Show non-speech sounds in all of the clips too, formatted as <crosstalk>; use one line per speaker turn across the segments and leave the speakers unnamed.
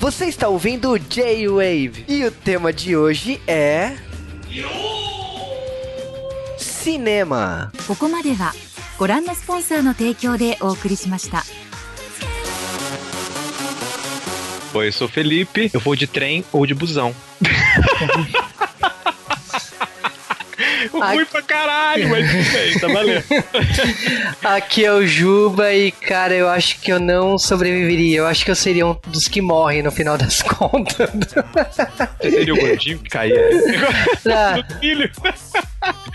Você está ouvindo o J-Wave e o tema de hoje é. Cinema.
ここまではご覧のスポンサーの提供でお送りしました。
Oi, eu sou o Felipe, eu vou de trem ou de busão. <laughs> Ruim pra caralho, mas tudo bem, tá valendo. <laughs>
Aqui é o Juba e, cara, eu acho que eu não sobreviveria. Eu acho que eu seria um dos que morrem no final das <laughs> contas.
Você seria o gordinho que caía <laughs> no filho.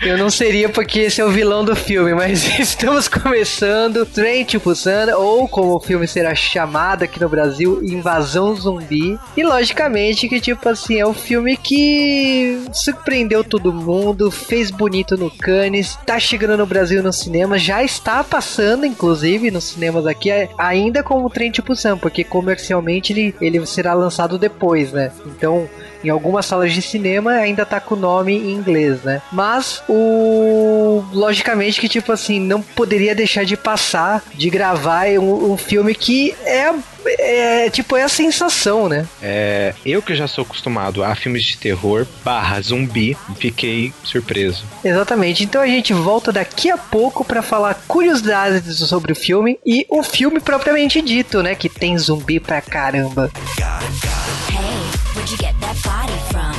Eu não seria porque esse é o vilão do filme, mas <laughs> estamos começando Trem to Busan, ou como o filme será chamado aqui no Brasil, Invasão Zumbi. E logicamente que, tipo assim, é um filme que surpreendeu todo mundo, fez bonito no Cannes, tá chegando no Brasil no cinema, já está passando, inclusive, nos cinemas aqui, é- ainda como Trem to Busan, porque comercialmente ele, ele será lançado depois, né? Então, em algumas salas de cinema ainda tá com o nome em inglês, né? Mas o logicamente que tipo assim não poderia deixar de passar, de gravar um, um filme que é, é tipo é a sensação, né?
É, eu que já sou acostumado a filmes de terror barra zumbi, fiquei surpreso.
Exatamente. Então a gente volta daqui a pouco pra falar curiosidades sobre o filme e o filme propriamente dito, né? Que tem zumbi pra caramba.
Hey, where'd you get that body from?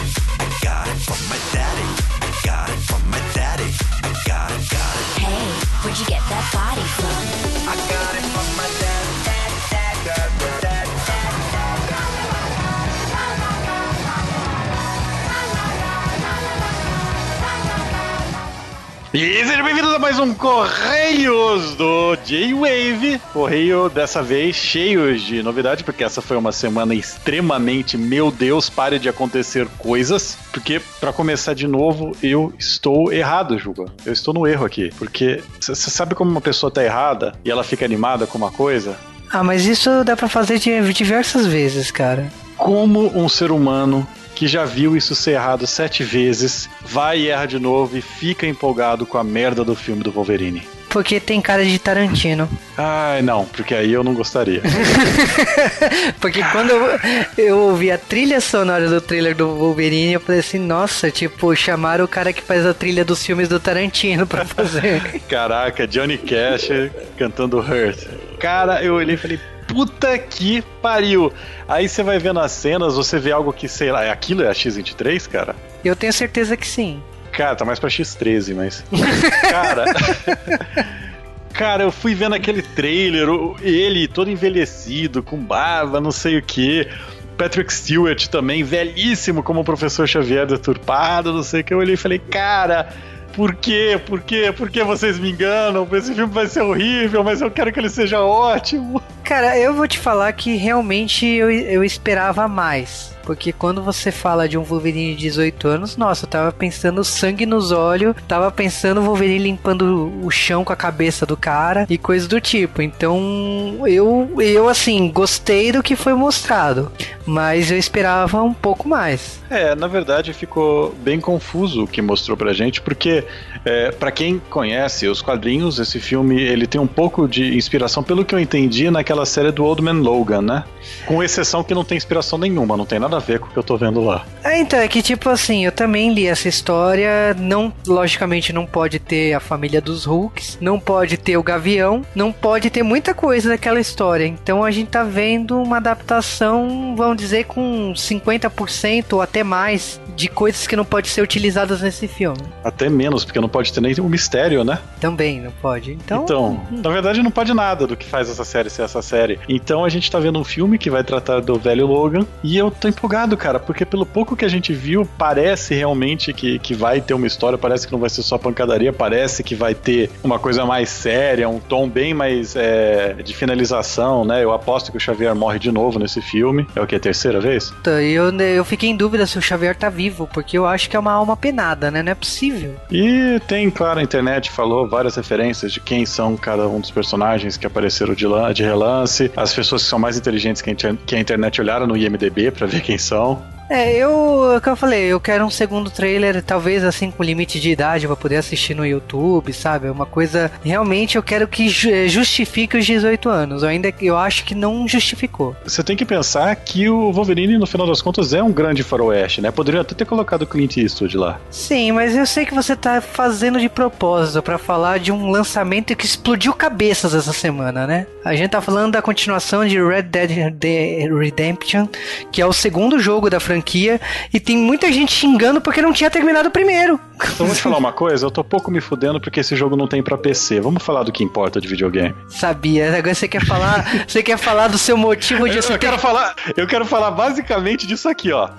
E sejam bem-vindos a mais um Correios do J-Wave. Correio dessa vez cheio de novidade, porque essa foi uma semana extremamente, meu Deus, pare de acontecer coisas. Porque, pra começar de novo, eu estou errado, Juba. Eu estou no erro aqui. Porque você sabe como uma pessoa tá errada e ela fica animada com uma coisa?
Ah, mas isso dá pra fazer diversas vezes, cara.
Como um ser humano que já viu isso ser errado sete vezes vai e erra de novo e fica empolgado com a merda do filme do Wolverine?
Porque tem cara de Tarantino.
Ai, não, porque aí eu não gostaria. <laughs>
Porque quando eu, eu ouvi a trilha sonora do trailer do Wolverine, eu falei assim, nossa, tipo, chamaram o cara que faz a trilha dos filmes do Tarantino pra fazer. <laughs>
Caraca, Johnny Cash cantando Hurt. Cara, eu olhei e falei, puta que pariu. Aí você vai vendo as cenas, você vê algo que, sei lá, é aquilo é a X23, cara?
eu tenho certeza que sim.
Cara, tá mais pra X13, mas. <laughs> Cara. Cara, eu fui vendo aquele trailer, ele todo envelhecido, com barba, não sei o que. Patrick Stewart também, velhíssimo como o professor Xavier deturpado, não sei o que. Eu olhei e falei, cara, por quê? Por quê? Por que vocês me enganam? Esse filme vai ser horrível, mas eu quero que ele seja ótimo.
Cara, eu vou te falar que realmente eu, eu esperava mais. Porque quando você fala de um Wolverine de 18 anos, nossa, eu tava pensando sangue nos olhos, tava pensando o Wolverine limpando o chão com a cabeça do cara e coisas do tipo. Então, eu, eu assim, gostei do que foi mostrado, mas eu esperava um pouco mais.
É, na verdade ficou bem confuso o que mostrou pra gente, porque é, para quem conhece os quadrinhos, esse filme ele tem um pouco de inspiração, pelo que eu entendi, naquela série do Old Man Logan, né? Com exceção que não tem inspiração nenhuma, não tem nada a ver com o que eu tô vendo lá.
É, então, é que tipo assim, eu também li essa história, não, logicamente não pode ter a família dos Hulks, não pode ter o Gavião, não pode ter muita coisa daquela história. Então a gente tá vendo uma adaptação, vamos dizer, com 50% ou até mais de coisas que não podem ser utilizadas nesse filme.
Até menos, porque não pode ter nem o mistério, né?
Também não pode. Então,
Então, na verdade não pode nada do que faz essa série ser essa série. Então a gente tá vendo um filme que vai tratar do velho Logan e eu tô empolgado, cara, porque pelo pouco que a gente viu, parece realmente que, que vai ter uma história, parece que não vai ser só pancadaria, parece que vai ter uma coisa mais séria, um tom bem mais é, de finalização, né? Eu aposto que o Xavier morre de novo nesse filme. É o que? A terceira vez?
eu, eu fiquei em dúvida se o Xavier tá vivo, porque eu acho que é uma alma penada, né? Não é possível.
E tem, claro, a internet falou várias referências de quem são cada um dos personagens que apareceram de, de relance. As pessoas que são mais inteligentes que a, que a internet olharam no IMDB pra ver quem são.
É, eu, é que eu falei, eu quero um segundo trailer, talvez assim com limite de idade pra poder assistir no YouTube, sabe? Uma coisa, realmente eu quero que eh, justifique os 18 anos. Eu ainda eu acho que não justificou.
Você tem que pensar que o Wolverine, no final das contas, é um grande faroeste, né? Poderia até ter colocado o Clint Eastwood lá.
Sim, mas eu sei que você tá fazendo de propósito pra falar de um lançamento que explodiu cabeças essa semana, né? A gente tá falando da continuação de Red Dead Red- Redemption, que é o segundo jogo da franquia, e tem muita gente xingando porque não tinha terminado o primeiro.
Então vou te falar uma coisa, eu tô pouco me fudendo porque esse jogo não tem pra PC. Vamos falar do que importa de videogame.
Sabia, agora você quer falar, você quer falar do seu motivo de
Eu, eu
ter
quero falar, eu quero falar basicamente disso aqui, ó.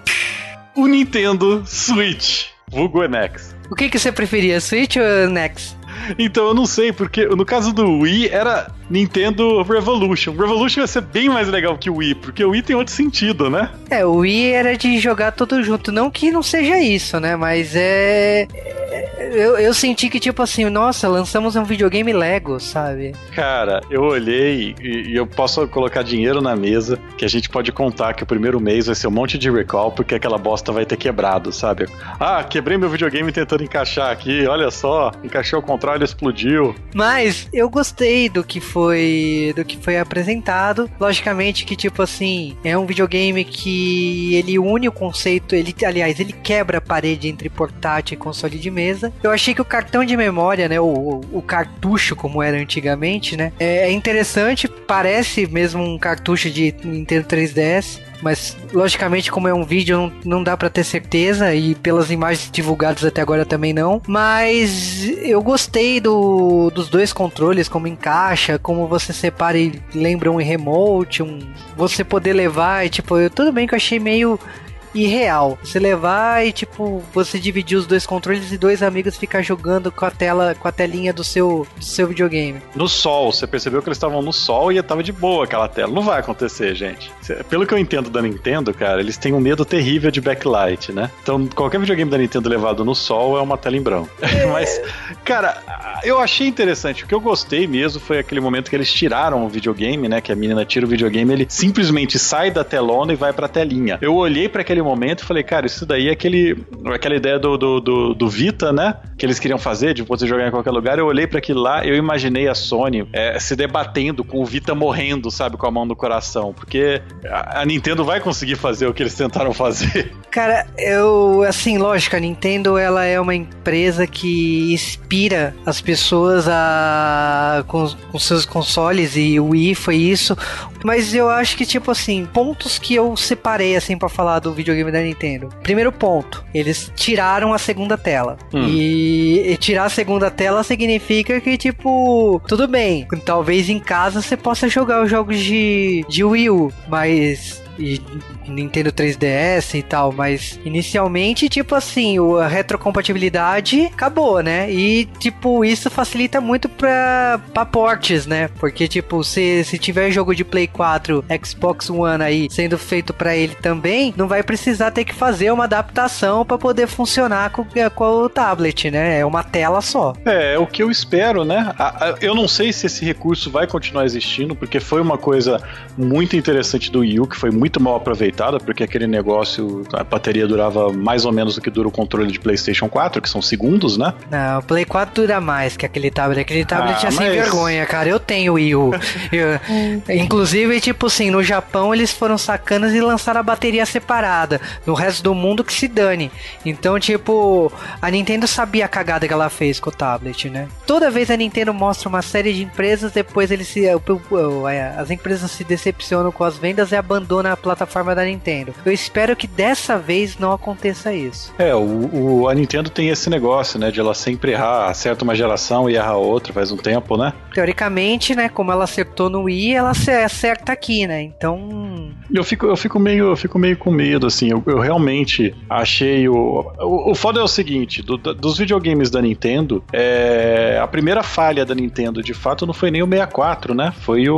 O Nintendo Switch, vulgo NX.
O que, que você preferia, Switch ou Next?
Então eu não sei, porque no caso do Wii era Nintendo Revolution. Revolution ia ser bem mais legal que o Wii, porque o Wii tem outro sentido, né?
É, o Wii era de jogar tudo junto. Não que não seja isso, né? Mas é. é- Eu, eu senti que, tipo assim, nossa, lançamos um videogame Lego, sabe?
Cara, eu olhei e, e eu posso colocar dinheiro na mesa que a gente pode contar que o primeiro mês vai ser um monte de recall porque aquela bosta vai ter quebrado, sabe? Ah, quebrei meu videogame tentando encaixar aqui, olha só, encaixei ao contrário, explodiu.
Mas eu gostei do que foi do que foi apresentado. Logicamente que tipo assim, é um videogame que ele une o conceito, ele aliás, ele quebra a parede entre portátil e console de mesa. Eu achei que o cartão de memória, né, o, o- cartucho como era antigamente, né, é interessante, parece mesmo um cartucho de Nintendo 3DS. Mas, logicamente, como é um vídeo, não, não dá pra ter certeza. E pelas imagens divulgadas até agora também não. Mas eu gostei do, dos dois controles, como encaixa, como você separa e lembra um remote, um, você poder levar. E, tipo, eu, tudo bem que eu achei meio irreal. Você levar e, tipo, você dividir os dois controles e dois amigos ficar jogando com a tela, com a telinha do seu, do seu videogame.
No sol, você percebeu que eles estavam no sol e tava de boa aquela tela. Não vai acontecer, gente. Pelo que eu entendo da Nintendo, cara, eles têm um medo terrível de backlight, né? Então, qualquer videogame da Nintendo levado no sol é uma tela em branco. <laughs> Mas, cara, eu achei interessante. O que eu gostei mesmo foi aquele momento que eles tiraram o videogame, né? Que a menina tira o videogame, ele simplesmente sai da telona e vai pra telinha. Eu olhei pra aquele momento e falei, cara, isso daí é aquele, aquela ideia do, do, do, do Vita, né? Que eles queriam fazer, de você jogar em qualquer lugar. Eu olhei pra aquilo lá, eu imaginei a Sony é, se debatendo com o Vita morrendo, sabe, com a mão no coração. Porque a, a Nintendo vai conseguir fazer o que eles tentaram fazer. <laughs>
Cara, eu, assim, lógico, a Nintendo ela é uma empresa que inspira as pessoas a com, com seus consoles e o Wii foi isso. Mas eu acho que tipo assim, pontos que eu separei assim pra falar do videogame da Nintendo. Primeiro ponto, eles tiraram a segunda tela.
Hum.
E, e tirar a segunda tela significa que tipo, tudo bem, talvez em casa você possa jogar os jogos de de Wii U, mas e Nintendo 3DS e tal, mas inicialmente, tipo assim, a retrocompatibilidade acabou, né? E, tipo, isso facilita muito pra, pra portes, né? Porque, tipo, se, se tiver jogo de Play 4, Xbox One aí sendo feito pra ele também, não vai precisar ter que fazer uma adaptação pra poder funcionar com, com o tablet, né? É uma tela só.
É, é o que eu espero, né? Eu não sei se esse recurso vai continuar existindo, porque foi uma coisa muito interessante do Wii U, que foi muito mal aproveitada, porque aquele negócio, a bateria durava mais ou menos o que dura o controle de PlayStation 4, que são segundos, né?
Não, o Play 4 dura mais que aquele tablet. Aquele tablet
Ah,
é sem
mas-
vergonha, cara. Eu tenho Wii U. <laughs> Eu- inclusive, tipo assim, no Japão eles foram sacanas e lançaram a bateria separada. No resto do mundo que se dane. Então, tipo, a Nintendo sabia a cagada que ela fez com o tablet, né? Toda vez a Nintendo mostra uma série de empresas, depois eles se, as empresas se decepcionam com as vendas e abandonam a plataforma da Nintendo. Eu espero que dessa vez não aconteça isso.
É, o, o- a Nintendo tem esse negócio, né? De ela sempre errar, acerta uma geração e erra outra faz um tempo, né?
Teoricamente, né, como ela acertou no Wii, ela se- acerta aqui, né? Então,
Eu fico, eu fico meio, eu fico meio com medo, assim. Eu, eu realmente achei o, o. O foda é o seguinte: do- dos videogames da Nintendo, é, a primeira falha da Nintendo, de fato, não foi nem o 64, né? Foi o,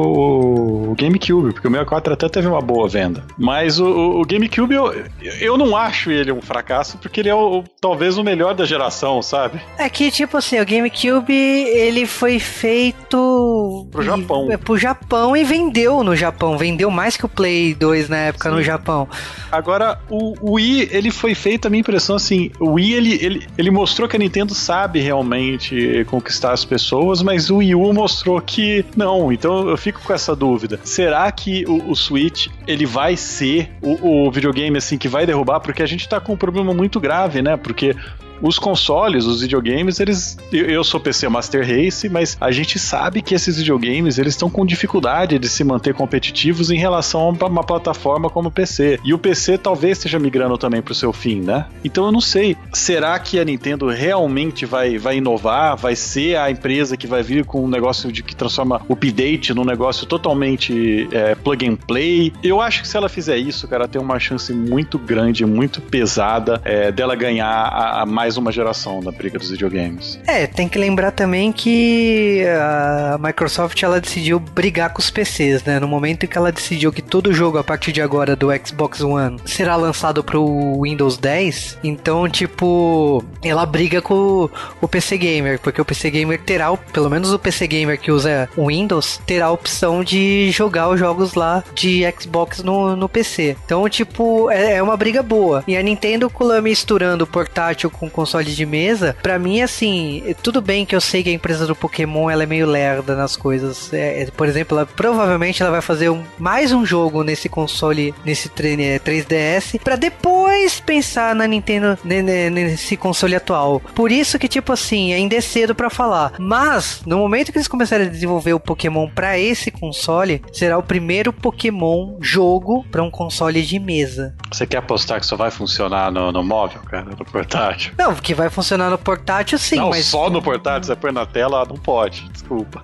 o GameCube, porque o 64 até teve uma boa venda. Venda. Mas o, o- GameCube, eu, eu não acho ele um fracasso, porque ele é o, talvez o melhor da geração, sabe?
É que, tipo assim, o GameCube, ele foi feito...
Pro Japão.
É, pro Japão e vendeu no Japão. Vendeu mais que o Play 2 na época no Japão.
Agora, o, o Wii, ele foi feito, a minha impressão, assim, o Wii, ele, ele, ele mostrou que a Nintendo sabe realmente conquistar as pessoas, mas o Wii U mostrou que não, então eu fico com essa dúvida. Será que o, o Switch, ele vai ser o, o videogame, assim, que vai derrubar? Porque a gente tá com um problema muito grave, né? Porque os consoles, os videogames, eles. Eu, eu sou PC Master Race, mas a gente sabe que esses videogames eles estão com dificuldade de se manter competitivos em relação a uma plataforma como o PC. E o PC talvez esteja migrando também para o seu fim, né? Então eu não sei. Será que a Nintendo realmente vai, vai inovar? Vai ser a empresa que vai vir com um negócio de que transforma o update num negócio totalmente é, plug and play? Eu acho que se ela fizer isso, cara, tem uma chance muito grande, muito pesada é, dela ganhar a, a mais uma geração da briga dos videogames.
É, tem que lembrar também que a Microsoft ela decidiu brigar com os PCs, né? No momento em que ela decidiu que todo jogo a partir de agora do Xbox One será lançado pro Windows 10, então, tipo, ela briga com o, PC Gamer, porque o PC Gamer terá, pelo menos o PC Gamer que usa Windows, terá a opção de jogar os jogos lá de Xbox no, no PC. Então, tipo, é, é uma briga boa. E a Nintendo misturando portátil com console de mesa, pra mim, assim, tudo bem que eu sei que a empresa do Pokémon ela é meio lerda nas coisas. É, é, por exemplo, ela, provavelmente ela vai fazer um- mais um jogo nesse console, nesse tre- é, 3DS, pra depois pensar na Nintendo ne- ne- nesse console atual. Por isso que, tipo assim, ainda é cedo pra falar. Mas, no momento que eles começarem a desenvolver o Pokémon pra esse console, será o primeiro Pokémon jogo pra um console de mesa.
Você quer apostar que só vai funcionar no, no móvel, cara, no portátil?
Não, que vai funcionar no portátil sim,
não,
mas
só no portátil, você põe na tela, não pode, desculpa.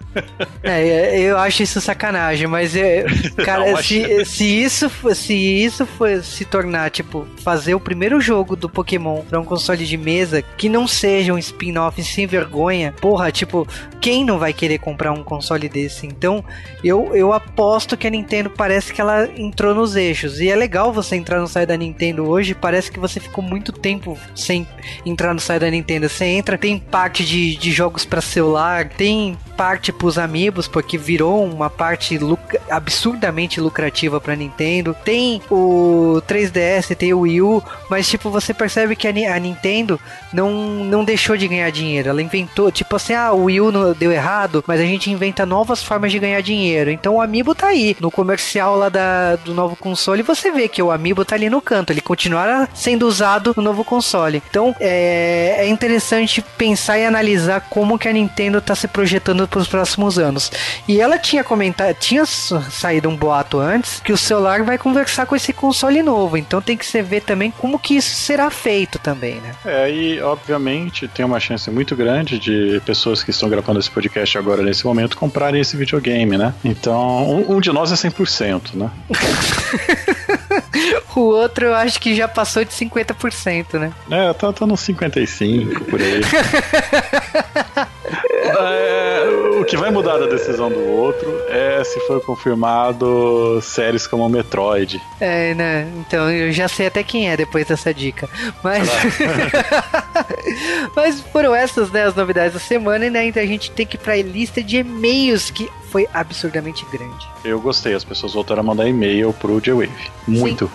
É, eu acho isso sacanagem, mas é, <laughs> cara,
Não,
se, se isso se isso for se tornar tipo fazer o primeiro jogo do Pokémon pra um console de mesa que não seja um spin-off sem vergonha, porra, tipo, quem não vai querer comprar um console desse? Então, eu, eu aposto que a Nintendo parece que ela entrou nos eixos. E é legal você entrar no site da Nintendo hoje, parece que você ficou muito tempo sem entrar no site da Nintendo. Você entra, tem parte de, de jogos pra celular, tem parte pros amigos, porque virou uma parte luc- absurdamente lucrativa pra Nintendo. Tem o 3DS, tem o Wii U, mas tipo, você percebe que a, a Nintendo não, não deixou de ganhar dinheiro. Ela inventou, tipo assim, ah, o Wii U não deu errado, mas a gente inventa novas formas de ganhar dinheiro. Então o Amiibo tá aí. No comercial lá da, do novo console, você vê que o Amiibo tá ali no canto. Ele continuará sendo usado no novo console. Então é, é interessante pensar e analisar como que a Nintendo tá se projetando para os próximos anos. E ela tinha comentado, tinha saído um boato antes que o celular vai conversar com esse console novo. Então tem que se ver também como que isso será feito também, né?
É, e obviamente tem uma chance muito grande de pessoas que estão gravando esse podcast agora nesse momento comprarem esse videogame, né? Então, um, um de nós é 100%, né? <laughs> <laughs>
O outro eu acho que já passou de 50%, né?
É, tá, tá nos 55 por aí. <laughs> É, o que vai mudar da decisão do outro é se for confirmado séries como Metroid.
É, né? Então eu já sei até quem é depois dessa dica. Mas. <laughs> Mas foram essas, né, as novidades da semana e né, ainda a gente tem que ir pra lista de e-mails que foi absurdamente grande.
Eu gostei, as pessoas voltaram a mandar e-mail pro J-Wave. Muito.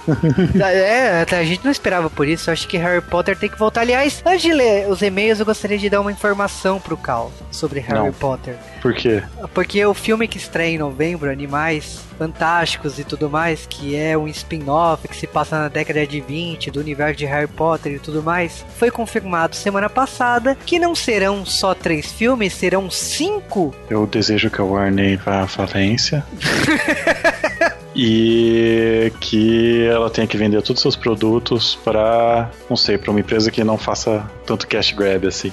é, a gente não esperava por isso. Acho que Harry Potter tem que voltar. Aliás, antes de ler os e-mails, eu gostaria de dar uma informação pro Cal sobre Harry
Não.
Potter.
Por quê?
Porque o filme que estreia em novembro, Animais Fantásticos e tudo mais, que é um spin-off que se passa na década de 20 do universo de Harry Potter e tudo mais, foi confirmado semana passada que não serão só três filmes, serão cinco.
Eu desejo que a Warner vá à falência. <laughs> e que ela tenha que vender todos os seus produtos para, não sei, para uma empresa que não faça tanto cash grab assim.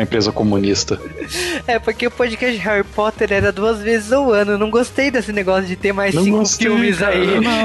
uma empresa comunista.
É, porque o podcast de Harry Potter era duas vezes ao ano. Eu não gostei desse negócio de ter mais
Não
cinco
gostei,
filmes
cara,
aí.
Não.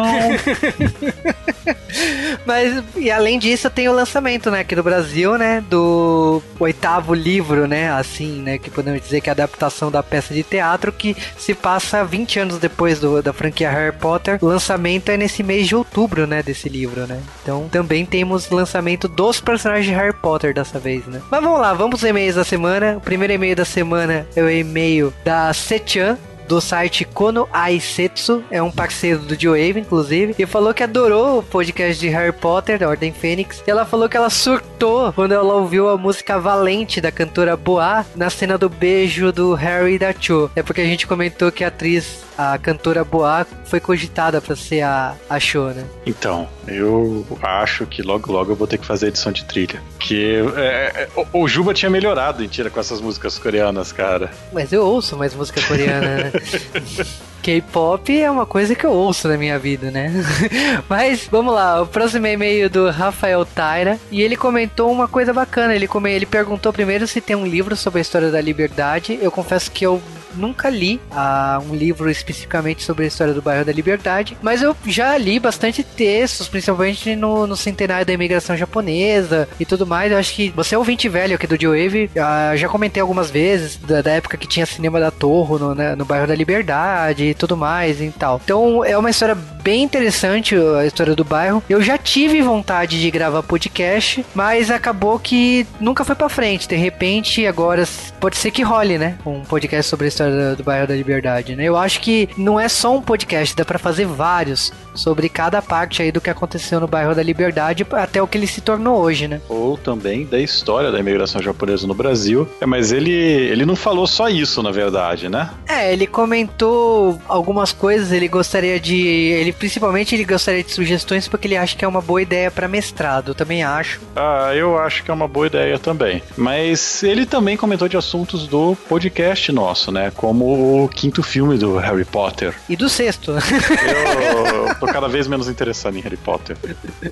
<laughs>
Mas, e além disso, tem o lançamento, né, aqui no Brasil, né, do oitavo livro, né, assim, né, que podemos dizer que é a adaptação da peça de teatro que se passa 20 anos depois do, da franquia Harry Potter. O lançamento é nesse mês de outubro, né, desse livro, né. Então, também temos lançamento dos personagens de Harry Potter dessa vez, né. Mas vamos lá, vamos aos e-mails da semana. O primeiro e-mail da semana é o e-mail da Sechan, do site Kono Aisetsu, é um parceiro do Joe inclusive, e falou que adorou o podcast de Harry Potter, da Ordem Fênix, e ela falou que ela surtou quando ela ouviu a música Valente da cantora Boa na cena do beijo do Harry e da Cho. É porque a gente comentou que a atriz, a cantora Boa, foi cogitada pra ser a, a Cho, né?
Então, eu acho que logo logo eu vou ter que fazer edição de trilha. Que é, é, o, o Juba tinha melhorado em tira com essas músicas coreanas, cara.
Mas eu ouço mais música coreana, né? <laughs> K-pop é uma coisa que eu ouço na minha vida, né? <laughs> Mas vamos lá, o próximo e-mail do Rafael Taira e ele comentou uma coisa bacana. Ele, come, ele perguntou primeiro se tem um livro sobre a história da liberdade. Eu confesso que eu nunca li ah, um livro especificamente sobre a história do bairro da Liberdade, mas eu já li bastante textos, principalmente no, no centenário da imigração japonesa e tudo mais. Eu acho que você é ouvinte velho aqui do Joe ah, já comentei algumas vezes da, da, época que tinha cinema da Torre no, né, no bairro da Liberdade e tudo mais e tal. Então é uma história bem interessante a história do bairro. Eu já tive vontade de gravar podcast, mas acabou que nunca foi para frente. De repente, agora pode ser que role, né? Um podcast sobre a história do bairro da Liberdade, né? Eu acho que não é só um podcast, dá para fazer vários sobre cada parte aí do que aconteceu no bairro da Liberdade até o que ele se tornou hoje, né?
Ou também da história da imigração japonesa no Brasil. É, mas ele, ele não falou só isso, na verdade, né?
É, ele comentou algumas coisas, ele gostaria de. Ele principalmente ele gostaria de sugestões porque ele acha que é uma boa ideia para mestrado. Eu também acho.
Ah, eu acho que é uma boa ideia também. Mas ele também comentou de assuntos do podcast nosso, né? Como o quinto filme do Harry Potter.
E do sexto.
Eu <laughs> tô cada vez menos interessado em Harry Potter.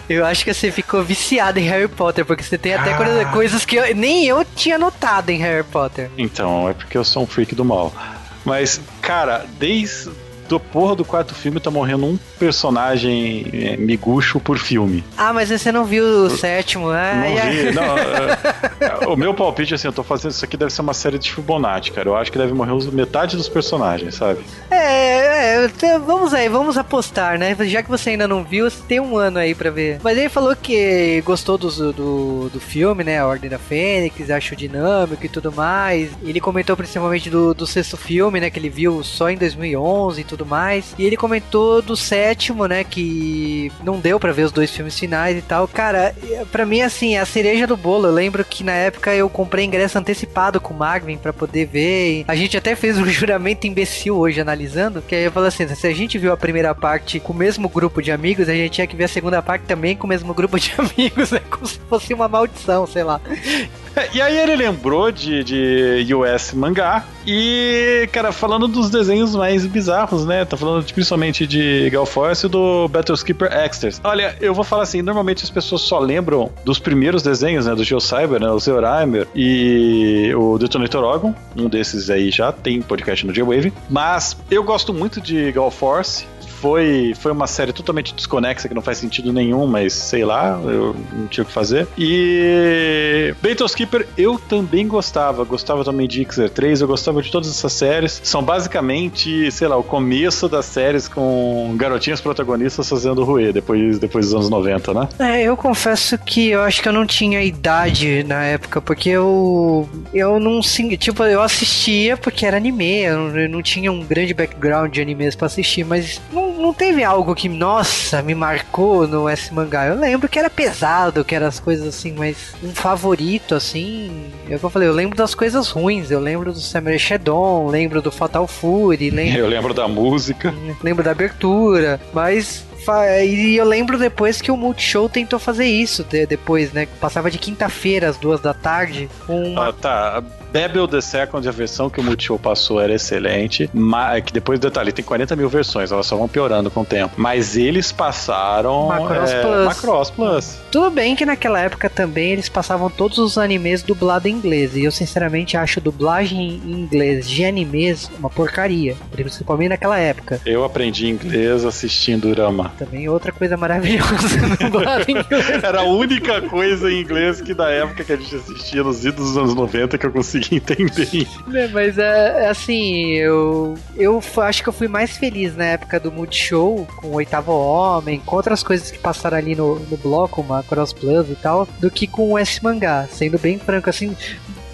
Eu acho que você ficou viciado em Harry Potter, porque você tem até ah. coisas que eu, nem eu tinha notado em Harry Potter.
Então, é porque eu sou um freak do mal. Mas, cara, desde do porra do quarto filme tá morrendo um personagem é, miguxo por filme.
Ah, mas você não viu o sétimo, né?
Não vi, não. <laughs> É, é, o meu palpite, assim, eu tô fazendo isso aqui, deve ser uma série de Fibonacci, cara. Eu acho que deve morrer metade dos personagens, sabe?
É, é, vamos aí, vamos apostar, né? Já que você ainda não viu, você tem um ano aí pra ver. Mas ele falou que gostou do, do, do filme, né? A Ordem da Fênix, achou dinâmico e tudo mais. Ele comentou principalmente do, do sexto filme, né? Que ele viu só em 2011 e tudo mais. E ele comentou do sétimo, né? Que não deu para ver os dois filmes finais e tal. Cara, para mim, assim, é a cereja do bolo. Eu lembro que na época eu comprei ingresso antecipado com o Magvin para poder ver. A gente até fez um <laughs> juramento imbecil hoje analisando. Que aí eu falo assim: se a gente viu a primeira parte com o mesmo grupo de amigos, a gente tinha que ver a segunda parte também com o mesmo grupo de <laughs> amigos, né? Como se fosse uma maldição, sei lá. <laughs>
e aí ele lembrou de, de US mangá e, cara, falando dos desenhos mais bizarros, né? Tá falando principalmente de Galforce e do Battleskipper Extras. Olha, eu vou falar assim, normalmente as pessoas só lembram dos primeiros desenhos, né? Do GeoCyber, né? O Zeoraimer e o Detonator Ogon. Um desses aí já tem podcast no J-Wave. Mas eu gosto muito de Galforce foi, foi uma série totalmente desconexa, que não faz sentido nenhum, mas sei lá, eu não tinha o que fazer. E Battle Skipper eu também gostava. Gostava também de Xer 3, eu gostava de todas essas séries. São basicamente, sei lá, o começo das séries com garotinhas protagonistas fazendo ruê depois, depois dos anos 90, né?
É, eu confesso que eu acho que eu não tinha idade na época, porque eu eu não tipo, eu assistia porque era anime, eu não, eu não tinha um grande background de animes para assistir, mas não não teve algo que, nossa, me marcou no S mangá. Eu lembro que era pesado, que eram as coisas assim, mas um favorito, assim. É o que eu falei, eu lembro das coisas ruins. Eu lembro do Samurai Shadow, lembro do Fatal Fury. <laughs> Lembro,
eu lembro da música.
Lembro da abertura, mas e eu lembro depois que o Multishow tentou fazer isso depois, né? Passava de quinta-feira às duas da tarde.
Uma... Ah, tá. Babel The Second, a versão que o Multishow passou era excelente, mas é que depois, detalhe, tem 40 mil versões, elas só vão piorando com o tempo. Mas eles passaram
Macross
é,
Plus.
Macross Plus.
Tudo bem que naquela época também eles passavam todos os animes dublados em inglês, e eu sinceramente acho dublagem em inglês de animes uma porcaria, principalmente naquela época.
Eu aprendi inglês assistindo Rama.
também outra coisa maravilhosa <laughs> dublado em inglês.
Era a única coisa em inglês que da época que a gente assistia nos idos dos anos 90 que eu conseguia entender. <laughs>
Né, Mas é, é assim, eu, eu acho que eu fui mais feliz na época do Multishow, com o Oitavo Homem, com outras coisas que passaram ali no, no bloco, uma Cross Plus e tal, do que com o S-Mangá. Sendo bem franco, assim,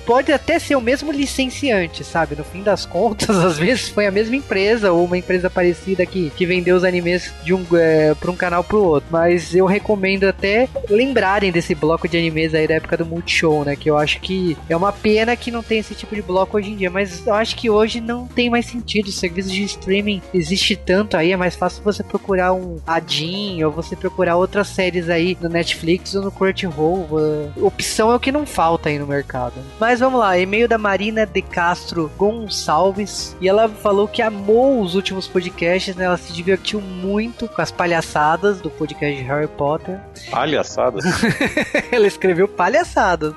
pode até ser o mesmo licenciante, sabe? No fim das contas, <laughs> às vezes foi a mesma empresa ou uma empresa parecida que, que vendeu os animes de um, é, para um canal pro outro. Mas eu recomendo até lembrarem desse bloco de animes aí da época do Multishow, né? Que eu acho que é uma pena que não tem esse tipo de bloco hoje em dia. Mas eu acho que hoje não tem mais sentido. O serviço de streaming existe tanto aí, é mais fácil você procurar um Adin ou você procurar outras séries aí no Netflix ou no Crunchyroll. Uh, Opção é o que não falta aí no mercado. Mas vamos lá, e-mail da Marina de Castro Gonçalves. E ela falou que amou os últimos podcasts, né? Ela se divertiu muito com as palhaçadas do podcast de Harry Potter.
Palhaçada. <laughs>
ela escreveu palhaçadas.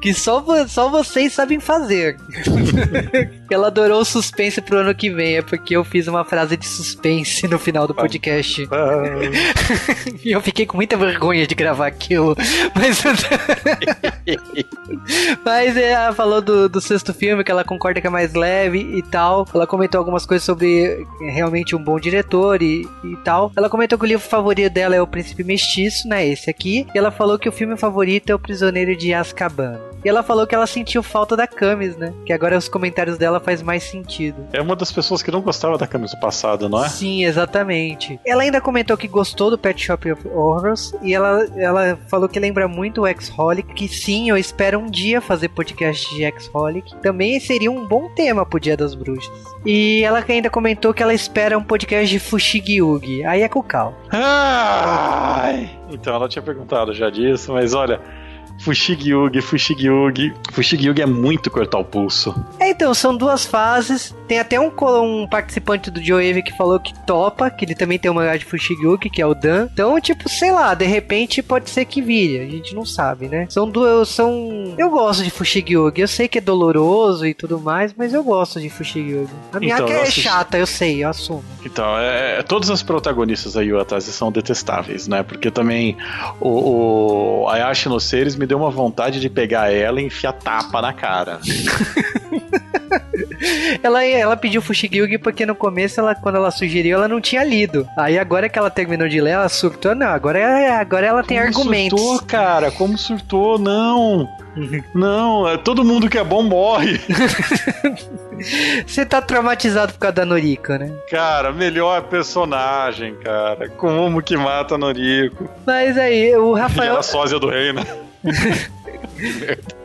Que só, só vocês sabem fazer. <laughs> ela adorou o suspense pro ano que vem. É porque eu fiz uma frase de suspense no final do podcast. <laughs> E eu fiquei com muita vergonha de gravar aquilo. <laughs> Mas. <laughs> Mas é, ela falou do, do sexto filme, que ela concorda que é mais leve e tal. Ela comentou algumas coisas sobre é, realmente um bom diretor e, e tal. Ela comentou que o livro favorito dela é O Príncipe Mestiço, né? Esse aqui. E ela falou que o filme favorito é O Prisioneiro de Azkaban. E ela falou que ela sentiu falta da Camis, né? Que agora os comentários dela faz mais sentido.
É uma das pessoas que não gostava da camisa passada, não é?
Sim, exatamente. Ela ainda comentou que gostou do Pet Shop of Horrors e ela, ela falou que lembra muito o X-Holic, que sim, eu espero um dia fazer podcast de X-Holic. Também seria um bom tema pro Dia das Bruxas. E ela ainda comentou que ela espera um podcast de Fushigi-Yugi. Aí é com cal.
Ai! Então, ela tinha perguntado já disso, mas olha. Fushigi-Yugi, Fushigi-Yugi. Fushigi-Yugi é muito cortar o pulso.
É, então, são duas fases. Tem até um, um participante do Joe que falou que topa, que ele também tem uma mangá de Fushigi-Yugi, que é o Dan. Então, tipo, sei lá, de repente pode ser que vire, a gente não sabe, né? São duas, são... Eu gosto de Fushigi-Yugi, eu sei que é doloroso e tudo mais, mas eu gosto de Fushigi-Yugi. A minha
Então,
é
assisti-
chata, eu sei, eu assumo.
Então, é, todas as protagonistas aí, Atasi, são detestáveis, né? Porque também o, o Ayashi no Seres me deu uma vontade de pegar ela e enfiar tapa na cara. <laughs>
Ela, ela pediu Fushigi-Yugi porque no começo, ela, quando ela sugeriu, ela não tinha lido. Aí agora que ela terminou de ler, ela surtou, não, agora, agora ela tem
Como
argumentos.
surtou, cara? Como surtou? Não! <laughs> Não, é, todo mundo que é bom morre. <laughs>
Você tá traumatizado por causa da Noriko, né?
Cara, melhor personagem, cara. Como que mata Noriko?
Mas aí, o
E
Rafael,
era sósia do rei, né?
que <laughs> merda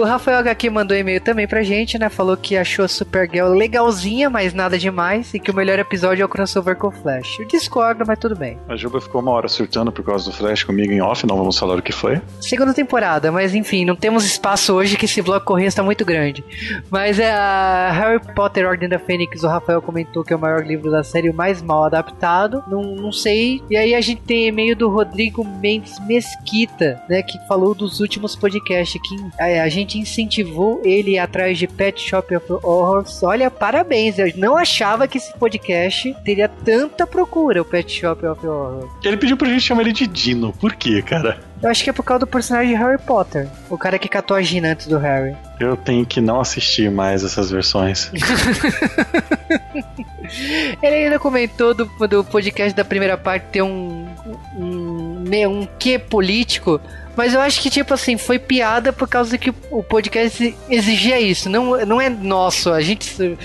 o Rafael HQ mandou e-mail também pra gente, né? Falou que achou a Supergirl legalzinha, mas nada demais, e que o melhor episódio é o crossover com o Flash. Eu discordo, mas tudo bem.
A Juba ficou uma hora surtando por causa do Flash comigo em off, não vamos falar o que foi.
Segunda temporada, mas enfim, não temos espaço hoje que esse bloco correndo está muito grande. Mas é a Harry Potter Ordem da Fênix, o Rafael comentou que é o maior livro da série, o mais mal adaptado. Não, não sei. E aí a gente tem e-mail do Rodrigo Mendes Mesquita, né? Que falou dos últimos podcasts. Que é, a gente incentivou ele atrás de Pet Shop of Horrors. Olha, parabéns. Eu não achava que esse podcast teria tanta procura, o Pet Shop of Horrors.
Ele pediu pra gente chamar ele de Dino. Por quê, cara?
Eu acho que é por causa do personagem de Harry Potter. O cara que catou a Gina antes do Harry.
Eu tenho que não assistir mais essas versões. <laughs>
Ele ainda comentou do, do podcast da primeira parte ter um, um, né, um quê político. Mas eu acho que, tipo assim, foi piada por causa que o podcast exigia isso. Não, não é nosso. A gente.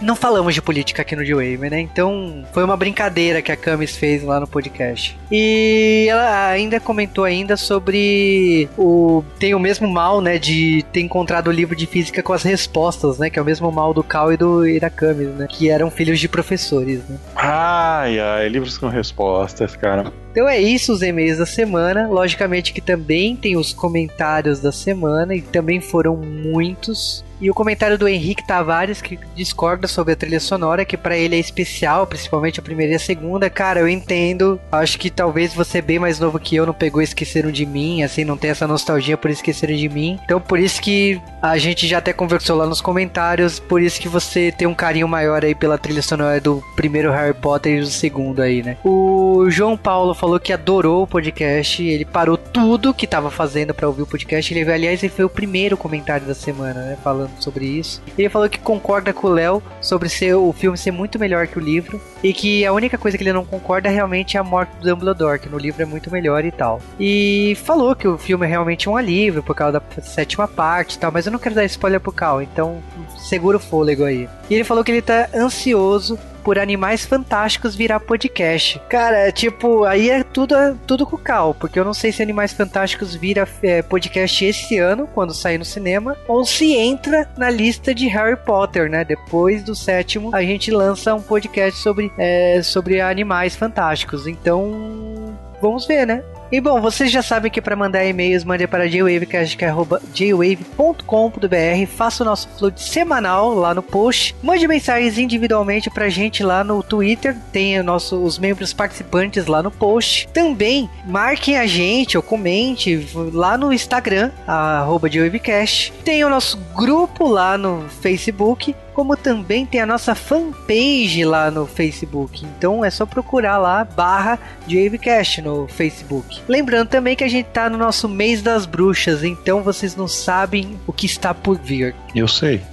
Não falamos de política aqui no D-Wave, né? Então foi uma brincadeira que a Camis fez lá no podcast. E ela ainda comentou ainda sobre o tem o mesmo mal, né, de ter encontrado o livro de física com as respostas, né, que é o mesmo mal do Cal e do e da Camis, né, que eram filhos de professores, né?
Ai, ai, livros com respostas, cara.
Então é isso, os e-mails da semana. Logicamente que também tem os comentários da semana e também foram muitos. E o comentário do Henrique Tavares, que discorda sobre a trilha sonora, que pra ele é especial, principalmente a primeira e a segunda. Cara, eu entendo. Acho que talvez você, bem mais novo que eu, não pegou Esqueceram de Mim, assim, não tem essa nostalgia por Esqueceram de Mim. Então, por isso que a gente já até conversou lá nos comentários, por isso que você tem um carinho maior aí pela trilha sonora do primeiro Harry Potter e do segundo aí, né? O João Paulo falou que adorou o podcast, ele parou tudo que tava fazendo pra ouvir o podcast. Ele, aliás, ele foi o primeiro comentário da semana, né? Falando sobre isso. Ele falou que concorda com o Léo sobre ser, o filme ser muito melhor que o livro. E que a única coisa que ele não concorda realmente é a morte do Dumbledore, que no livro é muito melhor e tal. E falou que o filme é realmente um alívio por causa da sétima parte e tal, mas eu não quero dar spoiler pro Cal, então segura o fôlego aí. E ele falou que ele tá ansioso por Animais Fantásticos virar podcast. Cara, tipo, aí é tudo, tudo com cal, porque eu não sei se Animais Fantásticos vira é, podcast esse ano, quando sair no cinema, ou se entra na lista de Harry Potter, né? Depois do sétimo, a gente lança um podcast sobre, é, sobre Animais Fantásticos. Então, vamos ver, né? E bom, vocês já sabem que para mandar e-mails, mande para jwavecast.jwave.com.br, faça o nosso flood semanal lá no post, mande mensagens individualmente pra gente lá no Twitter, tem o nosso, os membros participantes lá no post. Também marquem a gente ou comente lá no Instagram, arroba jwavecast. Tem o nosso grupo lá no Facebook, como também tem a nossa fanpage lá no Facebook. Então é só procurar lá barra Javecast no Facebook. Lembrando também que a gente tá no nosso mês das bruxas, então vocês não sabem o que está por vir.
Eu sei. <laughs>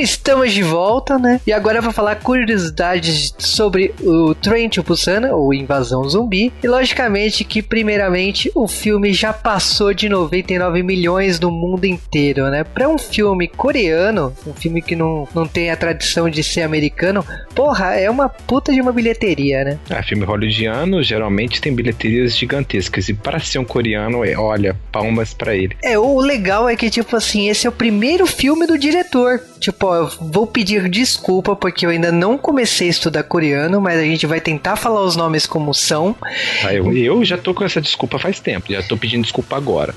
estamos de volta, né? E agora eu vou falar curiosidades sobre o Train to Busan, ou Invasão Zumbi. E logicamente que, primeiramente, o filme já passou de 99 milhões no mundo inteiro, né? Para um filme coreano, um filme que não, não tem a tradição de ser americano, porra, é uma puta de uma bilheteria, né?
Ah, filme hollywoodiano geralmente tem bilheterias gigantescas. E para ser um coreano, é, olha, palmas para ele.
É, o legal é que, tipo assim, esse é o primeiro filme do diretor. Tipo, ó, eu vou pedir desculpa porque eu ainda não comecei a estudar coreano, mas a gente vai tentar falar os nomes como são.
Ah, eu, eu já tô com essa desculpa faz tempo, já tô pedindo desculpa agora.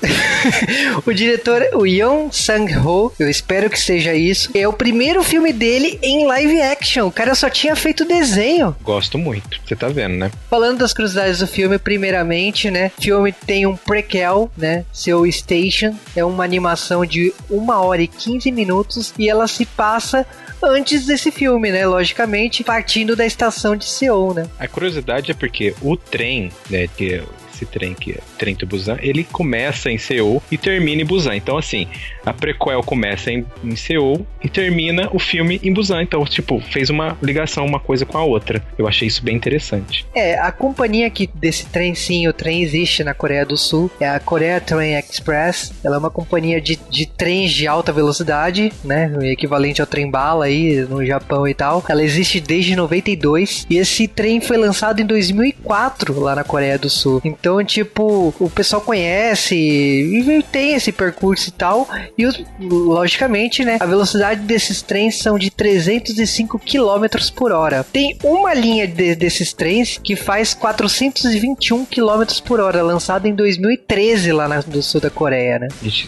<laughs>
o diretor, o Yeon Sang-ho, eu espero que seja isso, é o primeiro filme dele em live action. O cara só tinha feito desenho.
Gosto muito, você tá vendo, né?
Falando das curiosidades do filme, primeiramente, né? O filme tem um prequel, né? Seu Station é uma animação de 1 hora e 15 minutos e ela se passa antes desse filme, né? Logicamente, partindo da estação de Seoul, né?
A curiosidade é porque o trem, né, que esse trem que é Trem to Busan, ele começa em Seul e termina em Busan. Então, assim, a prequel começa em, em Seul e termina o filme em Busan. Então, tipo, fez uma ligação uma coisa com a outra. Eu achei isso bem interessante.
É, a companhia que desse trem, sim, o trem existe na Coreia do Sul, é a Korea Train Express. Ela é uma companhia de, de trens de alta velocidade, né? Equivalente ao trem bala aí no Japão e tal. Ela existe desde 92 e esse trem foi lançado em 2004 lá na Coreia do Sul. Então, tipo, o pessoal conhece e tem esse percurso e tal. E os- logicamente, né, a velocidade desses trens são de 305 km por hora. Tem uma linha de- desses trens que faz 421 km por hora, lançada em 2013 lá na, do sul da Coreia, né?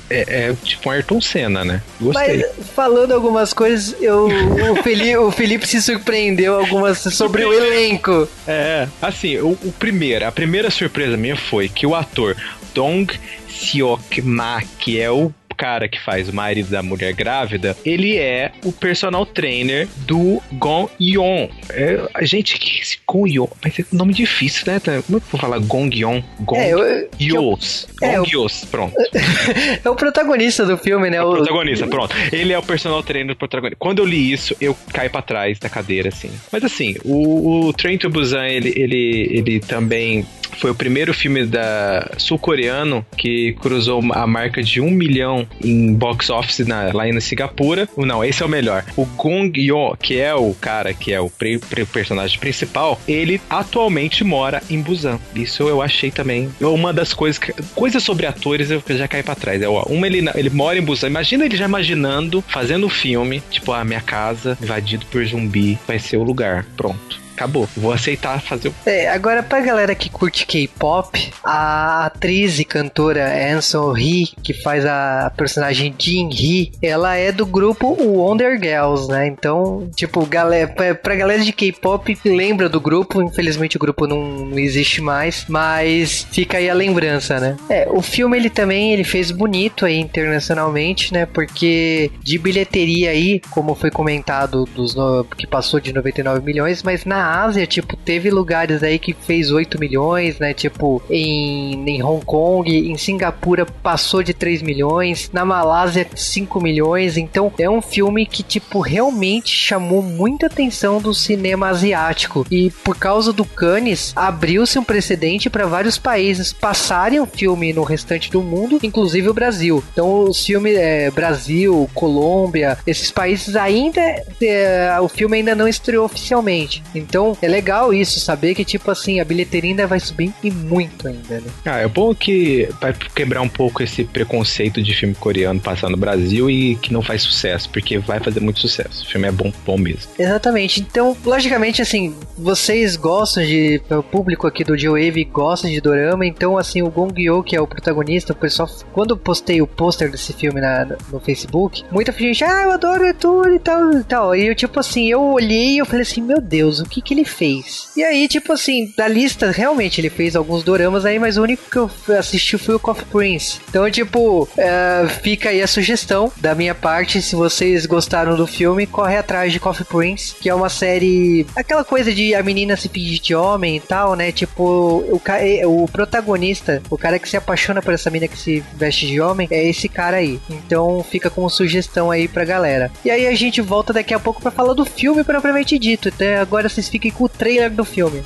É, é tipo um Ayrton Senna, né? Gostei.
Mas falando algumas coisas, eu, o, Felipe, o Felipe se surpreendeu algumas sobre o elenco.
É, assim, o, o primeiro, a primeira surpresa foi que o ator Dong Seok Ma, que é o cara que faz o marido da mulher grávida, ele é o personal trainer do Gong Yon. É, a gente, que é esse Gong Yon? Mas é um nome difícil, né? Como é que eu vou falar Gong Yon? Gong
É, eu-
Yos.
é,
Gong Yos, pronto. <laughs>
É o protagonista do filme, né?
O
O-
protagonista, pronto. Ele é o personal trainer do protagonista. Quando eu li isso, eu caí pra trás da cadeira, assim. Mas assim, o, o Train to Busan, ele, ele, ele também foi o primeiro filme da sul-coreano que cruzou a marca de um milhão em box office na- lá em Singapura. Não, esse é o melhor. O Gong Yoo, que é o cara que é o pre- pre- personagem principal, ele atualmente mora em Busan. Isso eu achei também uma das coisas coisas sobre atores eu já caí pra trás. É, ó, uma ele, ele mora em Busan. Imagina ele já imaginando fazendo um filme, tipo, a minha casa invadido por zumbi vai ser o lugar. Pronto. Acabou. Vou aceitar fazer o
É, agora pra galera que curte K-pop, a atriz e cantora Anson Hee, que faz a personagem Jin Hee, ela é do grupo Wonder Girls, né? Então, tipo, galera, pra, pra galera de K-pop lembra do grupo, infelizmente o grupo não, não existe mais, mas fica aí a lembrança, né? É, o filme ele também ele fez bonito aí internacionalmente, né? Porque de bilheteria aí, como foi comentado dos no- que passou de 99 milhões, mas na Ásia, tipo, teve lugares aí que fez 8 milhões, né? Tipo, em, em Hong Kong, em Singapura passou de 3 milhões, na Malásia 5 milhões. Então, é um filme que, tipo, realmente chamou muita atenção do cinema asiático. E por causa do Cannes, abriu-se um precedente para vários países passarem o filme no restante do mundo, inclusive o Brasil. Então, os filmes é, Brasil, Colômbia, esses países ainda é, o filme ainda não estreou oficialmente. Então, é legal isso, saber que tipo assim, a bilheteria ainda vai subir e muito ainda, né?
Ah, é bom que vai quebrar um pouco esse preconceito de filme coreano passar no Brasil e que não faz sucesso, porque vai fazer muito sucesso. O filme é bom, bom mesmo.
Exatamente. Então, logicamente, assim, vocês gostam de. O público aqui do G-Wave gosta de dorama. Então, assim, o Gong Yoo, que é o protagonista, o pessoal. Quando eu postei o pôster desse filme na, no Facebook, muita gente, ah, eu adoro o e tal e tal. E eu, tipo assim, eu olhei e eu falei assim, meu Deus, o que que ele fez? E aí, tipo assim, da lista, realmente, ele fez alguns doramas aí, mas o único que eu assisti foi o Coffee Prince. Então, tipo, é, fica aí a sugestão da minha parte. Se vocês gostaram do filme, corre atrás de Coffee Prince, que é uma série. Aquela coisa de a menina se fingir de homem e tal, né? Tipo, o, o protagonista, o cara que se apaixona por essa menina que se veste de homem, é esse cara aí. Então fica como sugestão aí pra galera. E aí a gente volta daqui a pouco pra falar do filme propriamente dito. Até agora vocês fiquem com o trailer do filme.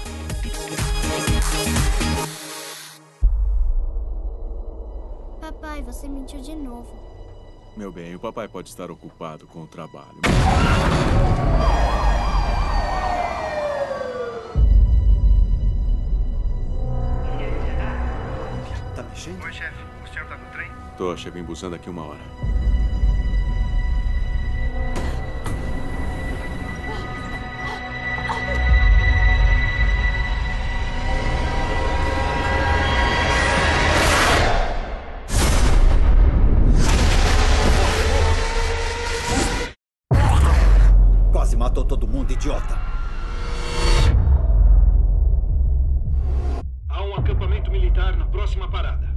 Papai, você mentiu de novo.
Meu bem, o papai pode estar ocupado com o trabalho.
Tá mexendo?
Oi, chefe. O senhor tá no trem?
Tô, chego em Busan daqui uma hora.
Matou todo mundo, idiota.
Há um acampamento militar na próxima parada.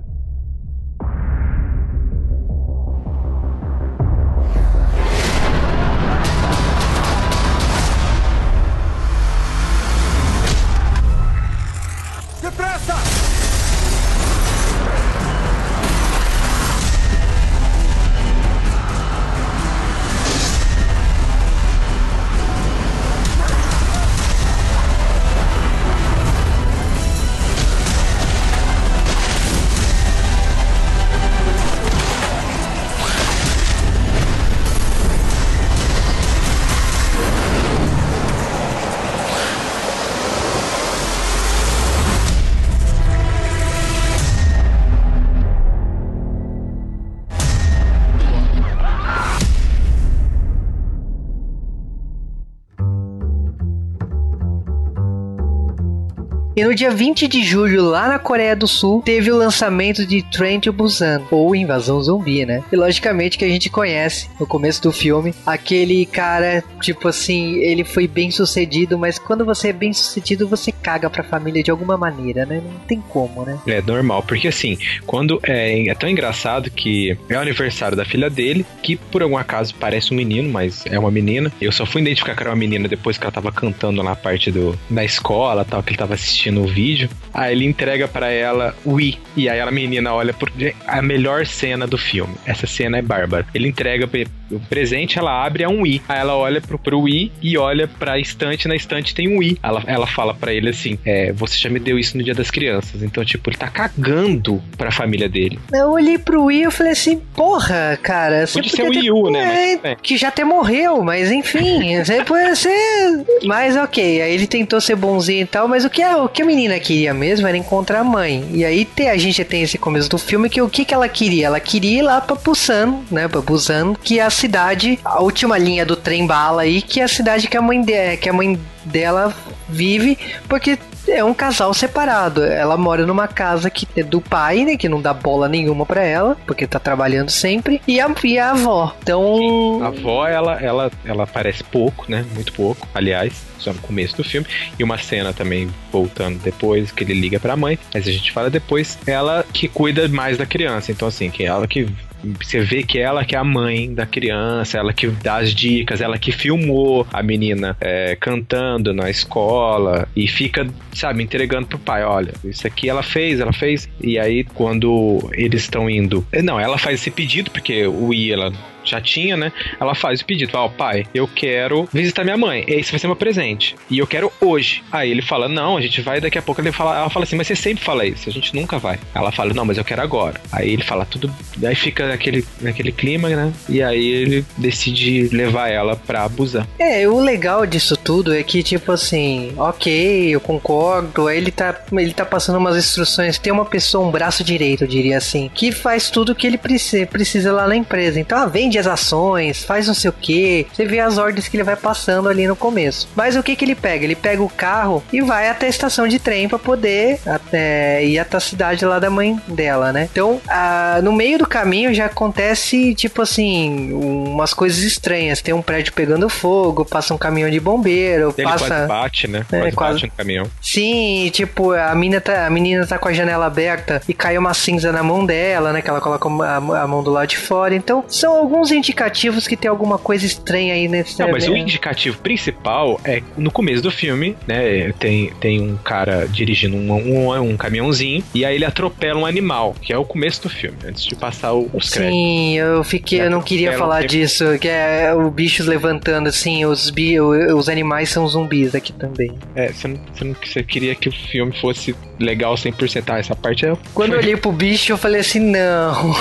E no dia 20 de julho, lá na Coreia do Sul, teve o lançamento de Train to Busan, ou Invasão Zumbi, né? E logicamente que a gente conhece no começo do filme, aquele cara, tipo assim, ele foi bem sucedido, mas quando você é bem sucedido, você caga pra família de alguma maneira, né? Não tem como, né?
É normal, porque assim, quando é, é tão engraçado que é o aniversário da filha dele, que por algum acaso parece um menino, mas é uma menina. Eu só fui identificar que era uma menina depois que ela tava cantando na parte do, da escola tal, que ele tava assistindo. Assistindo o vídeo. Aí ele entrega pra ela o Wii. E aí a menina olha por a melhor cena do filme. Essa cena é bárbara. Ele entrega o presente, ela abre é um Wii. Aí ela olha pro, pro Wii e olha pra estante. Na estante tem um Wii. Ela, ela fala pra ele assim: é, Você já me deu isso no dia das crianças. Então, tipo, ele tá cagando pra família dele.
Eu olhei pro Wii e falei assim, porra, cara. Você
Podia ser o
ter-
Wii U, né?
É,
Mas, é.
Que já até morreu, mas enfim. <laughs> você pode ser. Mas ok, aí ele tentou ser bonzinho e tal, mas o que a, o que a menina queria mesmo era encontrar a mãe. E aí tem, a gente tem esse começo do filme que o que, que ela queria? Ela queria ir lá pra Busan, né? Pra Busan, que é a cidade, a última linha do trem bala aí, que é a cidade que a mãe, de, que a mãe dela vive, porque é um casal separado. Ela mora numa casa que é do pai, né? Que não dá bola nenhuma pra ela, porque tá trabalhando sempre. E a, e a avó. Então.
A avó, ela, ela, ela aparece pouco, né? Muito pouco, aliás, só no começo do filme. E uma cena também voltando depois, que ele liga pra mãe, mas a gente fala depois, ela que cuida mais da criança. Então, assim, que é ela que. Você vê que ela que é a mãe da criança, ela que dá as dicas, ela que filmou a menina é, cantando na escola e fica, sabe, entregando pro pai, olha, isso aqui ela fez, ela fez. E aí, quando eles estão indo. Não, ela faz esse pedido, porque o I, já tinha, né? Ela faz o pedido, fala, ó, pai, eu quero visitar minha mãe. Esse vai ser meu presente. E eu quero hoje. Aí ele fala, não, a gente vai daqui a pouco. Ele fala, ela fala assim, mas você sempre fala isso, a gente nunca vai. Ela fala, não, mas eu quero agora. Aí ele fala, tudo. Aí fica naquele, naquele clima, né? E aí ele decide levar ela pra abusar.
É, o legal disso tudo é que, tipo assim, ok, eu concordo. Aí ele tá, ele tá passando umas instruções. Tem uma pessoa, um braço direito, eu diria assim, que faz tudo que ele precisa, precisa lá na empresa. Então, ah, vende as ações, faz não sei o que. Você vê as ordens que ele vai passando ali no começo. Mas o que que ele pega? Ele pega o carro e vai até a estação de trem pra poder até, ir até a cidade lá da mãe dela, né? Então, ah, no meio do caminho já acontece, tipo assim, umas coisas estranhas. Tem um prédio pegando fogo, passa um caminhão de bombeiro,
Ele quase
passa.
bate, né?
É,
quase,
quase.
bate no caminhão.
Sim, tipo, a menina, tá, a menina tá com a janela aberta e cai uma cinza na mão dela, né? Que ela coloca a, a mão do lado de fora. Então, são alguns indicativos que tem alguma coisa estranha aí nesse
Não, mas o indicativo principal é no começo do filme, né? Tem, tem um cara dirigindo um, um, um caminhãozinho e aí ele atropela um animal, que é o começo do filme, antes de passar os créditos.
Sim, eu fiquei, eu não queria falar disso, que é o bicho levantando assim, os, bi, os animais são zumbis aqui também.
É, você não, você não você queria que o filme fosse legal 100%. Ah, essa parte é.
Quando eu olhei pro bicho, eu falei assim, não.
Não,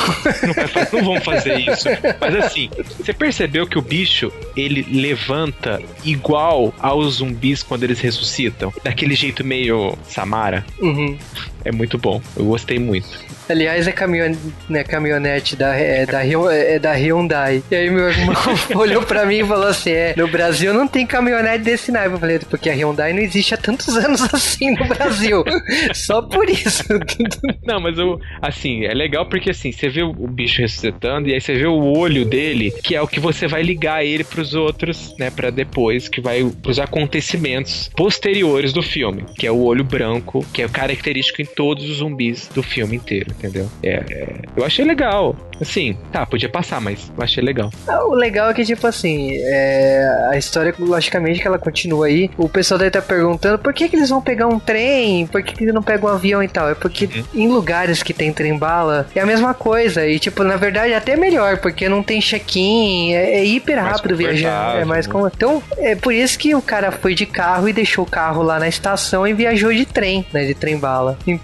não vamos fazer isso. <laughs> Mas assim, você percebeu que o bicho ele levanta igual aos zumbis quando eles ressuscitam? Daquele jeito meio Samara?
Uhum.
É muito bom. Eu gostei muito.
Aliás, é caminhone, né, caminhonete da, é, da, é da Hyundai. E aí meu irmão <laughs> olhou pra mim e falou assim, é, no Brasil não tem caminhonete desse naipe. Eu falei, porque a Hyundai não existe há tantos anos <laughs> assim no Brasil. <laughs> Só por isso.
Não, mas eu, assim, é legal porque assim, você vê o o bicho ressuscitando e aí você vê o olho dele, que é o que você vai ligar ele pros outros, né, Pra depois, que vai pros acontecimentos posteriores do filme, que é o olho branco, que é característico em todos os zumbis do filme inteiro, entendeu? É, é- eu achei legal. Assim, tá, podia passar, mas eu achei legal.
O legal é que, tipo assim, é, a história, logicamente, que ela continua aí. O pessoal deve estar perguntando por que, que eles vão pegar um trem, por que, que eles não pegam um avião e tal. É porque em lugares que tem trem-bala é a mesma coisa. E, tipo, na verdade, é até melhor, porque não tem check-in, é, é hiper
Mais
rápido viajar. É mais
né?
como. Então, é por isso que o cara foi de carro e deixou o carro lá na estação e viajou de trem, né? De trem-bala. Então,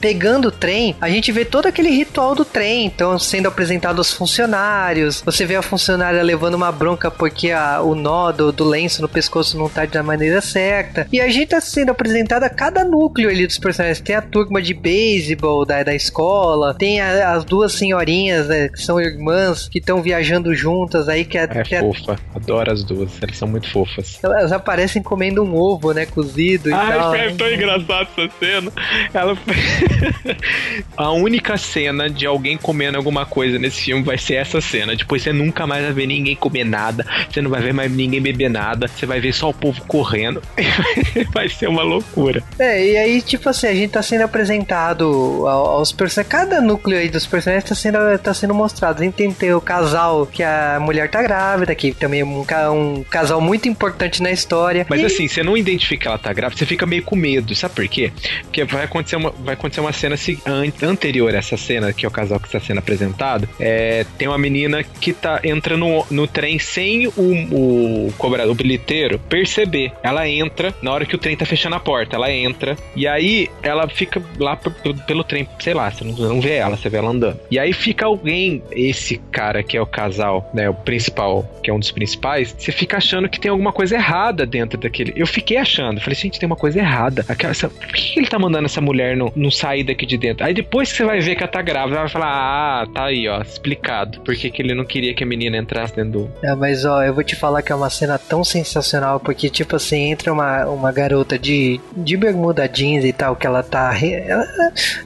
pegando o trem, a gente vê todo aquele ritual do trem. Então, sendo apresentado aos funcionários, você vê a funcionária levando uma bronca porque a- o nó do, do lenço no pescoço não tá da maneira certa. E a gente tá sendo apresentado a cada núcleo ali dos personagens. Tem a turma de beisebol da, da escola, tem a- as duas senhorinhas, né, que são irmãs, que estão viajando juntas aí, que
É
até
fofa. Adoro as duas. Elas são muito fofas.
elas aparecem comendo um ovo, né, cozido e tal.
tão engraçado essa cena. Ela <laughs> a única cena de alguém comendo alguma coisa nesse filme vai ser essa cena. Depois você nunca mais vai ver ninguém comer nada, você não vai ver mais ninguém beber nada, você vai ver só o povo correndo. <laughs> vai ser uma loucura.
É, e aí, tipo assim, a gente tá sendo apresentado ao- aos personagens. Cada núcleo aí dos personagens tá sendo, tá sendo mostrado. A gente tem que ter o casal que a mulher tá grávida, que também é um, um casal muito importante na história.
Mas
E-
assim, você não identifica que ela tá grávida, você fica meio com medo. Sabe por quê? Porque vai acontecer uma, vai acontecer uma cena se- an- anterior a essa cena, que é o casal que está sendo apresentado. É, tem uma menina que tá entra no, no trem sem o, o cobrador, o bilheteiro, perceber. Ela entra na hora que o trem tá fechando a porta. Ela entra e aí ela fica lá pelo trem, sei lá, você não, não vê ela, você vê ela andando. E aí fica alguém, esse cara que é o casal, né, o principal, que é um dos principais, você fica achando que tem alguma coisa errada dentro daquele. Eu fiquei achando, falei, gente, tem uma coisa errada. Aquela, essa- por que ele tá mandando essa mulher não, não sair daqui de dentro? Aí depois que você vai ver que ela tá grávida, ela vai falar, ah, tá aí, ó, explicado. Por que que ele não queria que a menina entrasse dentro do.
É, mas ó, eu vou te falar que é uma cena tão sensacional, porque, tipo assim, entra uma, uma garota de, de bermuda jeans e tal, que ela tá. Ela,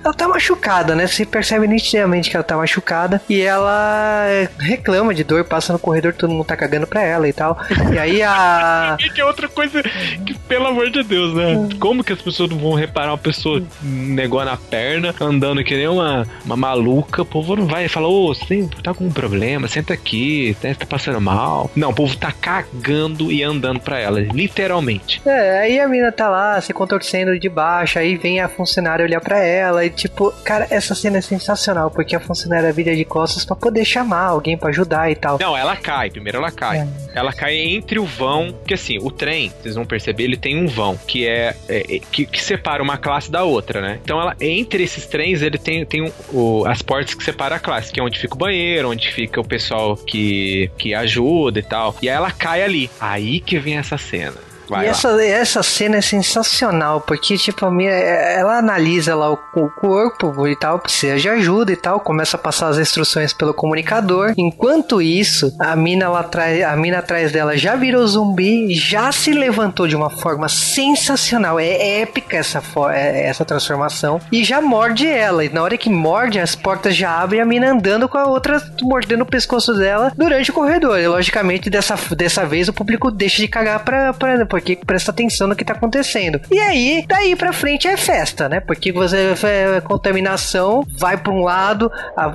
ela tá machucada, né? Você percebe nitidamente que ela tá machucada. E ela reclama de dor, passa no corredor, todo mundo tá cagando pra ela e tal. E aí a. <laughs>
Que é outra coisa que, pelo amor de Deus, né? Como que as pessoas não vão reparar uma pessoa negócio na perna, andando que nem uma, uma maluca? O povo não vai falar, ô, você tá com um problema, senta aqui, tá, tá passando mal. Não, o povo tá cagando e andando pra ela, literalmente.
É, aí a mina tá lá se contorcendo de baixo, aí vem a funcionária olhar pra ela e tipo, cara, essa cena é sensacional, porque a funcionária vira de costas pra poder chamar alguém pra ajudar e tal.
Não, ela cai, primeiro ela cai. Ela cai entre o vão, porque assim, o trem, vocês vão perceber, ele tem um vão, que é, é, é, que, que separa uma classe da outra, né? Então ela, entre esses trens, ele tem, tem o- as portas que separam a classe, que é onde fica o banheiro, onde fica o pessoal que, que ajuda e tal. E aí ela cai ali. Aí que vem essa cena. Vai
e
lá.
essa, essa cena é sensacional, porque, tipo, a minha, ela analisa lá o, o corpo e tal, precisa de ajuda e tal, começa a passar as instruções pelo comunicador. Enquanto isso, a mina lá atrás, a mina atrás dela já virou zumbi, já se levantou de uma forma sensacional. É épica essa, é- essa transformação. E já morde ela. E na hora que morde, as portas já abrem e a mina andando com a outra mordendo o pescoço dela durante o corredor. E logicamente, dessa, dessa vez, o público deixa de cagar pra, pra, porque presta atenção no que tá acontecendo. E aí, daí pra frente é festa, né? Porque você é, contaminação vai pra um lado, a,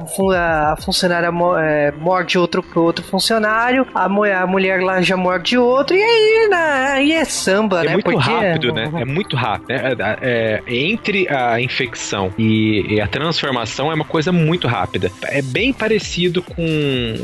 a funcionária é, morde outro, outro funcionário, a, a mulher lá já morde outro, e aí, na, aí é samba,
É
né?
muito
Porque-
rápido, né? É muito rápido. É, é- é- entre a infecção e, e a transformação é uma coisa muito rápida. É bem parecido com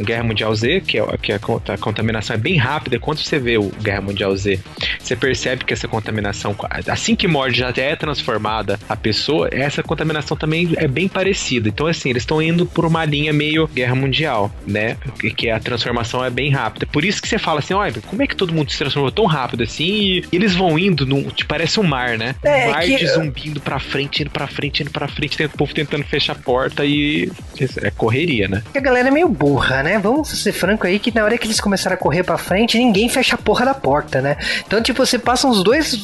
Guerra Mundial Z, que, é, que a, con- a contaminação é bem rápida. Quando você vê o Guerra Mundial Z, você percebe que essa contaminação, assim que morde, já é transformada a pessoa, essa contaminação também é bem parecida. Então, assim, eles estão indo por uma linha meio Guerra Mundial, né? Que- a transformação é bem rápida. Por isso que você fala assim, olha, como é que todo mundo se transformou tão rápido assim? E eles vão indo, num, tipo, parece um mar, né?
É,
um mar
que-
de zumbi indo pra frente, indo pra frente, indo pra frente, tem o povo tentando fechar a porta e é correria, né?
A galera é meio burra, né? Vamos ser franco aí que na hora que eles começaram a correr pra frente, ninguém fecha a porra da porta, né? Então, tipo, você passa uns dois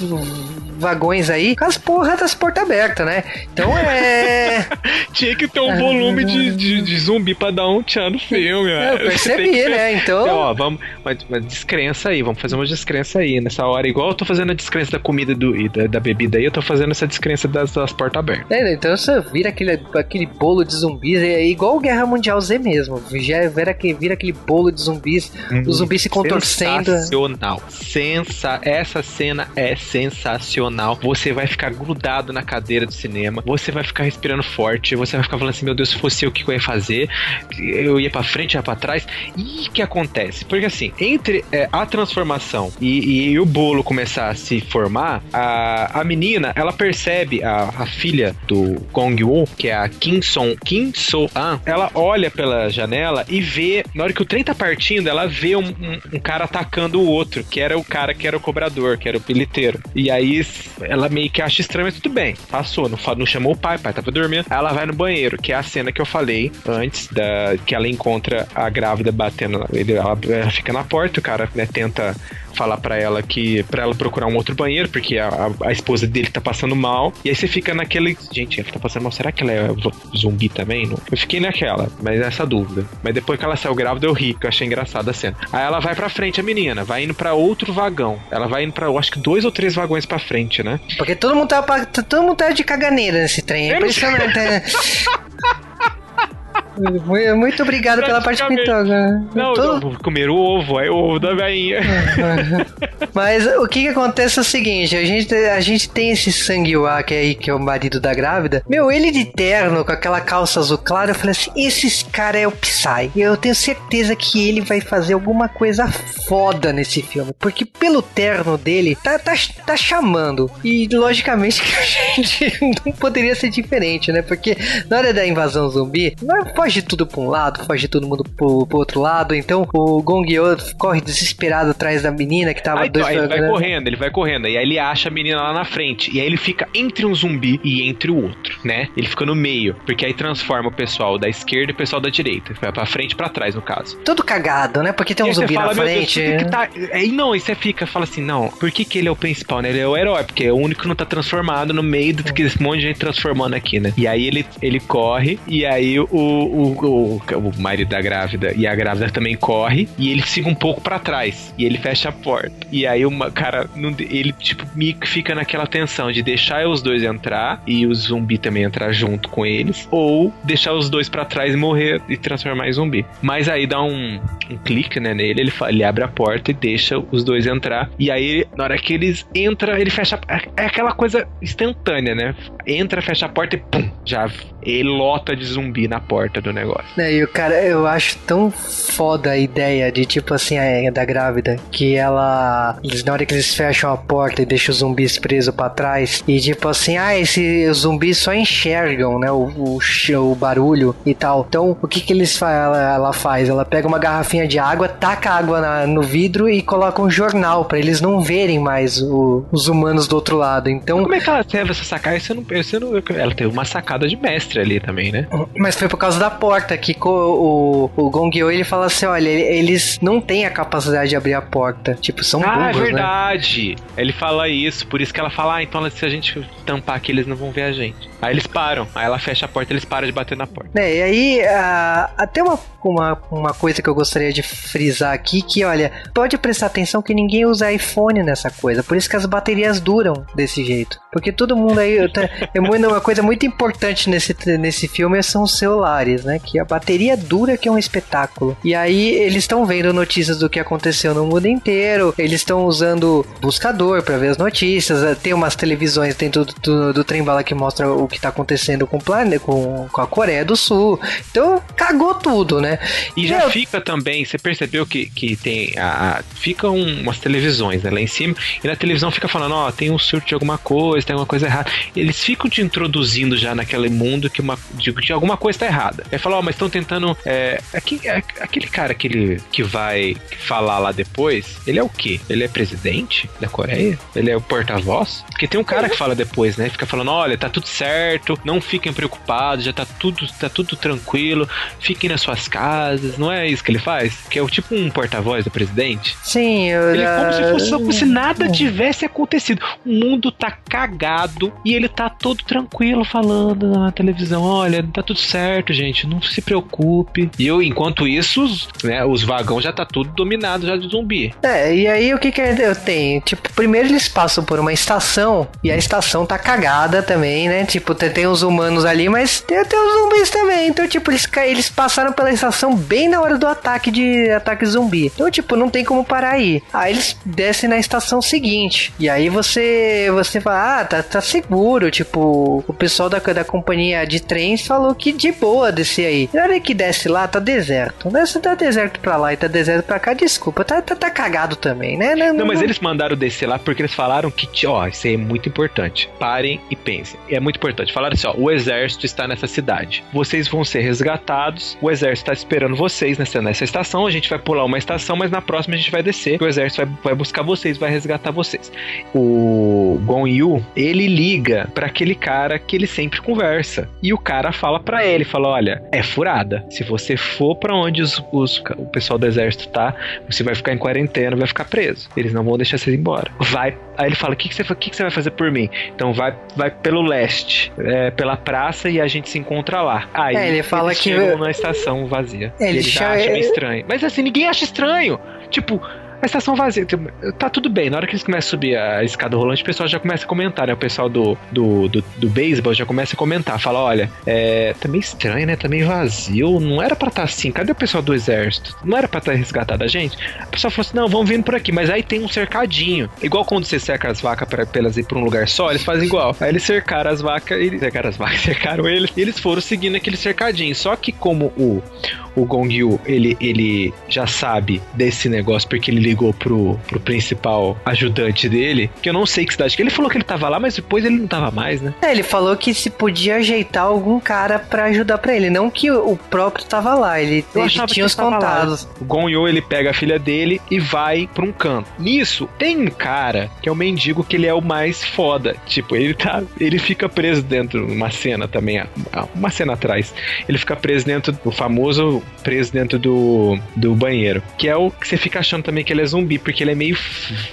vagões aí com as porras das portas abertas, né? Então é. <laughs>
Tinha que ter um volume de, de, de zumbi pra dar um tchan no filme,
Eu percebi, <laughs>
que
né? Então-
Ó, vamos. Uma, uma descrença aí, vamos fazer uma descrença aí nessa hora. Igual eu tô fazendo a descrença da comida do, e da, da bebida aí, eu tô fazendo essa descrença das, das portas abertas.
É, então você vira aquele, aquele bolo de zumbis, é igual Guerra Mundial Z mesmo. Já vira, aquele- vira aquele bolo de zumbis, os zumbis se contorcendo.
Sensacional. Sensa... Essa cena é sensacional. Você vai ficar grudado na cadeira do cinema, você vai ficar respirando forte, você vai ficar falando assim: meu Deus, se fosse eu, o que eu ia fazer? Eu ia pra frente, ia pra trás. E o que acontece? Porque assim, entre é, a transformação e, e o bolo começar a se formar, a, a menina, ela percebe, a, a filha do Gong Woo, que é a Kim Song, Kim So An, ela olha pela janela e vê, na hora que o trem tá partindo, ela vê um, um- um cara atacando o outro, que era o cara que era o cobrador, que era o bilheteiro. E aí ela meio que acha estranho, mas tudo bem, passou, não, não chamou o pai, pai tava dormindo. Aí ela vai no banheiro, que é a cena que eu falei antes, da, que ela encontra a grávida batendo, ele, ela, ela fica na porta, o cara né, tenta falar pra ela que para ela procurar um outro banheiro, porque a, a, a esposa dele tá passando mal. E aí você fica naquele. Gente, ela tá passando mal. Será que ela é zumbi também? Não? Eu fiquei naquela, mas essa dúvida. Mas depois que ela saiu grávida, eu ri, que eu achei engraçada a cena. Aí ela vai pra frente, a menina, vai indo pra outro vagão. Ela vai indo pra, eu acho que dois ou três vagões pra frente, né?
Porque todo mundo tá, todo mundo tá de caganeira nesse trem. É impressionante. <laughs> né? Mu- Muito obrigado pela parte pintoga.
Não,
Todo-
não, comer o ovo, aí o ovo da veinha.
Mas o que que acontece é o seguinte, a gente, a gente tem esse Sanguiwa, que é aí, que é o marido da grávida. Meu, ele de terno, com aquela calça azul clara, eu falei assim, esse cara é o Psy. Eu tenho certeza que ele vai fazer alguma coisa foda nesse filme. Porque pelo terno dele, tá, tá, tá chamando. E logicamente <laughs> que a gente não poderia ser diferente, né? Porque na hora da invasão zumbi, vai- foge tudo pra um lado, foge todo mundo pro, pro outro lado. Então o Gong Yo corre desesperado atrás da menina que tava
Aí, então,
dois
aí ele vai
né?
correndo, ele vai correndo. E aí ele acha a menina lá na frente. E aí ele fica entre um zumbi e entre o outro, né? Ele fica no meio. Porque aí transforma o pessoal da esquerda e o pessoal da direita. Vai pra frente e pra trás, no caso.
Todo cagado, né? Porque tem um
aí
zumbi
fala,
na
"Meu Deus,
frente.
que que tá-" Aí não, aí você fica, fala assim, não, por que, que ele é o principal, né? Ele é o herói, porque é o único que não tá transformado no meio do que esse monte de gente transformando aqui, né? E aí ele, ele corre, e aí o, o, o, o marido da grávida e a grávida também corre, e ele fica um pouco pra trás, e ele fecha a porta. E aí uma cara, ele tipo fica naquela tensão de deixar os dois entrar e o zumbi também entrar junto com eles, ou deixar os dois pra trás e morrer e transformar em zumbi. Mas aí dá um, um clique, né, nele, ele, ele abre a porta e deixa os dois entrar. E aí, na hora que eles entram, ele fecha. a- É aquela coisa instantânea, né? Entra, fecha a porta e pum! Já ele lota de zumbi na porta do negócio.
né? E o cara, eu acho tão foda a ideia de tipo assim, a da grávida, que ela. eles- Na hora que eles fecham a porta e deixam os zumbis presos pra trás, e tipo assim, ah, esses zumbis só enxergam, né? O, o, o barulho e tal. Então, o que que eles fa ela, ela faz? Ela pega uma garrafinha de água, taca água na- no vidro e coloca um jornal pra eles não verem mais o- os humanos do outro lado. Então,
Como é que ela teve essa sacada? Eu não, eu não, ela teve uma sacada de mestre ali também, né?
Mas foi por causa da porta que o, o Gongyo ele fala assim: olha, ele- eles não têm a capacidade de abrir a porta. Tipo, são
ah, é
burros, né?
verdade. Ele fala isso, por isso que ela fala, ah, então se a gente tampar aqui, eles não vão ver a gente. Aí eles param, aí ela fecha a porta, eles param de bater na porta.
Né, e aí, ah, até uma, uma, uma coisa que eu gostaria de frisar aqui, que olha, pode prestar atenção que ninguém usa iPhone nessa coisa, por isso que as baterias duram desse jeito. Porque todo mundo aí, é muito- uma coisa muito importante nesse, nesse filme são os celulares, né, que a bateria dura que é um espetáculo. E aí, eles estão vendo notícias do que aconteceu no mundo inteiro, eles estão usando buscador para ver as notícias, eh, tem umas televisões dentro do, do, do trem-bala que mostra o que tá acontecendo com o planeta, com, com a Coreia do Sul. Então, cagou tudo, né?
E já
Meu,
fica também, você percebeu que, que tem a, a- ficam umas televisões né, lá em cima, e na televisão fica falando, ó, tem um surto de alguma coisa, tem alguma coisa errada. Eles ficam te introduzindo já naquele mundo que, uma, de, que alguma coisa tá errada. Aí fala, ó, mas estão tentando. É, aqui- é, aquele cara que, ele, que vai falar lá depois, ele é o quê? Ele é presidente da Coreia? Ele é o porta-voz? Porque tem um cara que fala depois, né? Fica falando, olha, tá tudo certo, não fiquem preocupados, já tá tudo, tá tudo tranquilo, fiquem nas suas casas, não é isso que ele faz? Que é o tipo um porta-voz do presidente?
Sim, eu
Ele é como se fosse como se nada tivesse acontecido. O mundo tá cagado e ele tá todo tranquilo falando na televisão: olha, tá tudo certo, gente, não se preocupe. E eu, enquanto isso, os, né, os vagões já tá tudo dominado já de zumbi.
É, e aí o que que eu tenho? Tipo, primeiro eles passam por uma estação e a estação tá cagada também, né? Tipo, tem, tem os humanos ali, mas tem até os zumbis também. Então, tipo, eles, eles passaram pela estação bem na hora do ataque de ataque zumbi. Então, tipo, não tem como parar aí. Aí eles descem na estação seguinte. E aí você você fala, ah, tá, tá seguro. Tipo, o pessoal da, da companhia de trens falou que de boa descer aí. Na hora que desce lá, tá deserto. Né? Se tá deserto pra lá e tá deserto pra cá, desculpa, tá, tá, tá cagado também, né?
Não, mas eles mandaram descer lá porque eles falaram que, ó, isso aí é muito importante. Parem e pensem. É muito importante. Falaram assim, ó, o exército está nessa cidade. Vocês vão ser resgatados, o exército está esperando vocês nessa, nessa estação. A gente vai pular uma estação, mas na próxima a gente vai descer. O exército vai, vai buscar vocês, vai resgatar vocês. O Gon Yu, ele liga pra aquele cara que ele sempre conversa. E o cara fala pra ele, fala, olha, é furada. Se você for pra onde os, os- o pessoal do exército tá, você vai ficar em quarentena, vai ficar preso. Eles não vão deixar você ir embora. Vai. Aí ele fala, o que, que, você, que, que você vai fazer por mim? Então vai, vai pelo leste, é, pela praça e a gente se encontra lá. Aí
É, ele fala que-
chegam na estação vazia.
É, ele
ele já acha meio estranho. Mas assim, ninguém acha estranho. Tipo, a estação vazia. Tá tudo bem. Na hora que eles começam a subir a escada rolante, o pessoal já começa a comentar, né? O pessoal do, do, do, do beisebol já começa a comentar. Fala, olha, é, tá meio estranho, né? Tá meio vazio. Não era pra estar assim. Cadê o pessoal do exército? Não era pra estar resgatado a gente? O pessoal falou assim, não, vamos vindo por aqui. Mas aí tem um cercadinho. Igual quando você cerca as vacas pra, pra elas ir pra um lugar só, eles fazem igual. Aí eles cercaram as vacas, eles cercaram as vacas, <laughs> cercaram eles, e eles foram seguindo aquele cercadinho. Só que como o, o Gong Yu, ele, ele já sabe desse negócio porque ele ligou pro, pro principal ajudante dele, que eu não sei que cidade, que ele falou que ele tava lá, mas depois ele não tava mais, né?
É, ele falou que se podia ajeitar algum cara pra ajudar pra ele, não que o próprio tava lá, ele,
Eu
ele tinha os contatos.
O Gonyo, ele pega a filha dele e vai pra um canto. Nisso, tem um cara que é o mendigo que ele é o mais foda. Tipo, ele tá. Ele fica preso dentro de uma cena também, uma cena atrás. Ele fica preso dentro do famoso preso dentro do, do banheiro. Que é o que você fica achando também que ele é zumbi, porque ele é meio,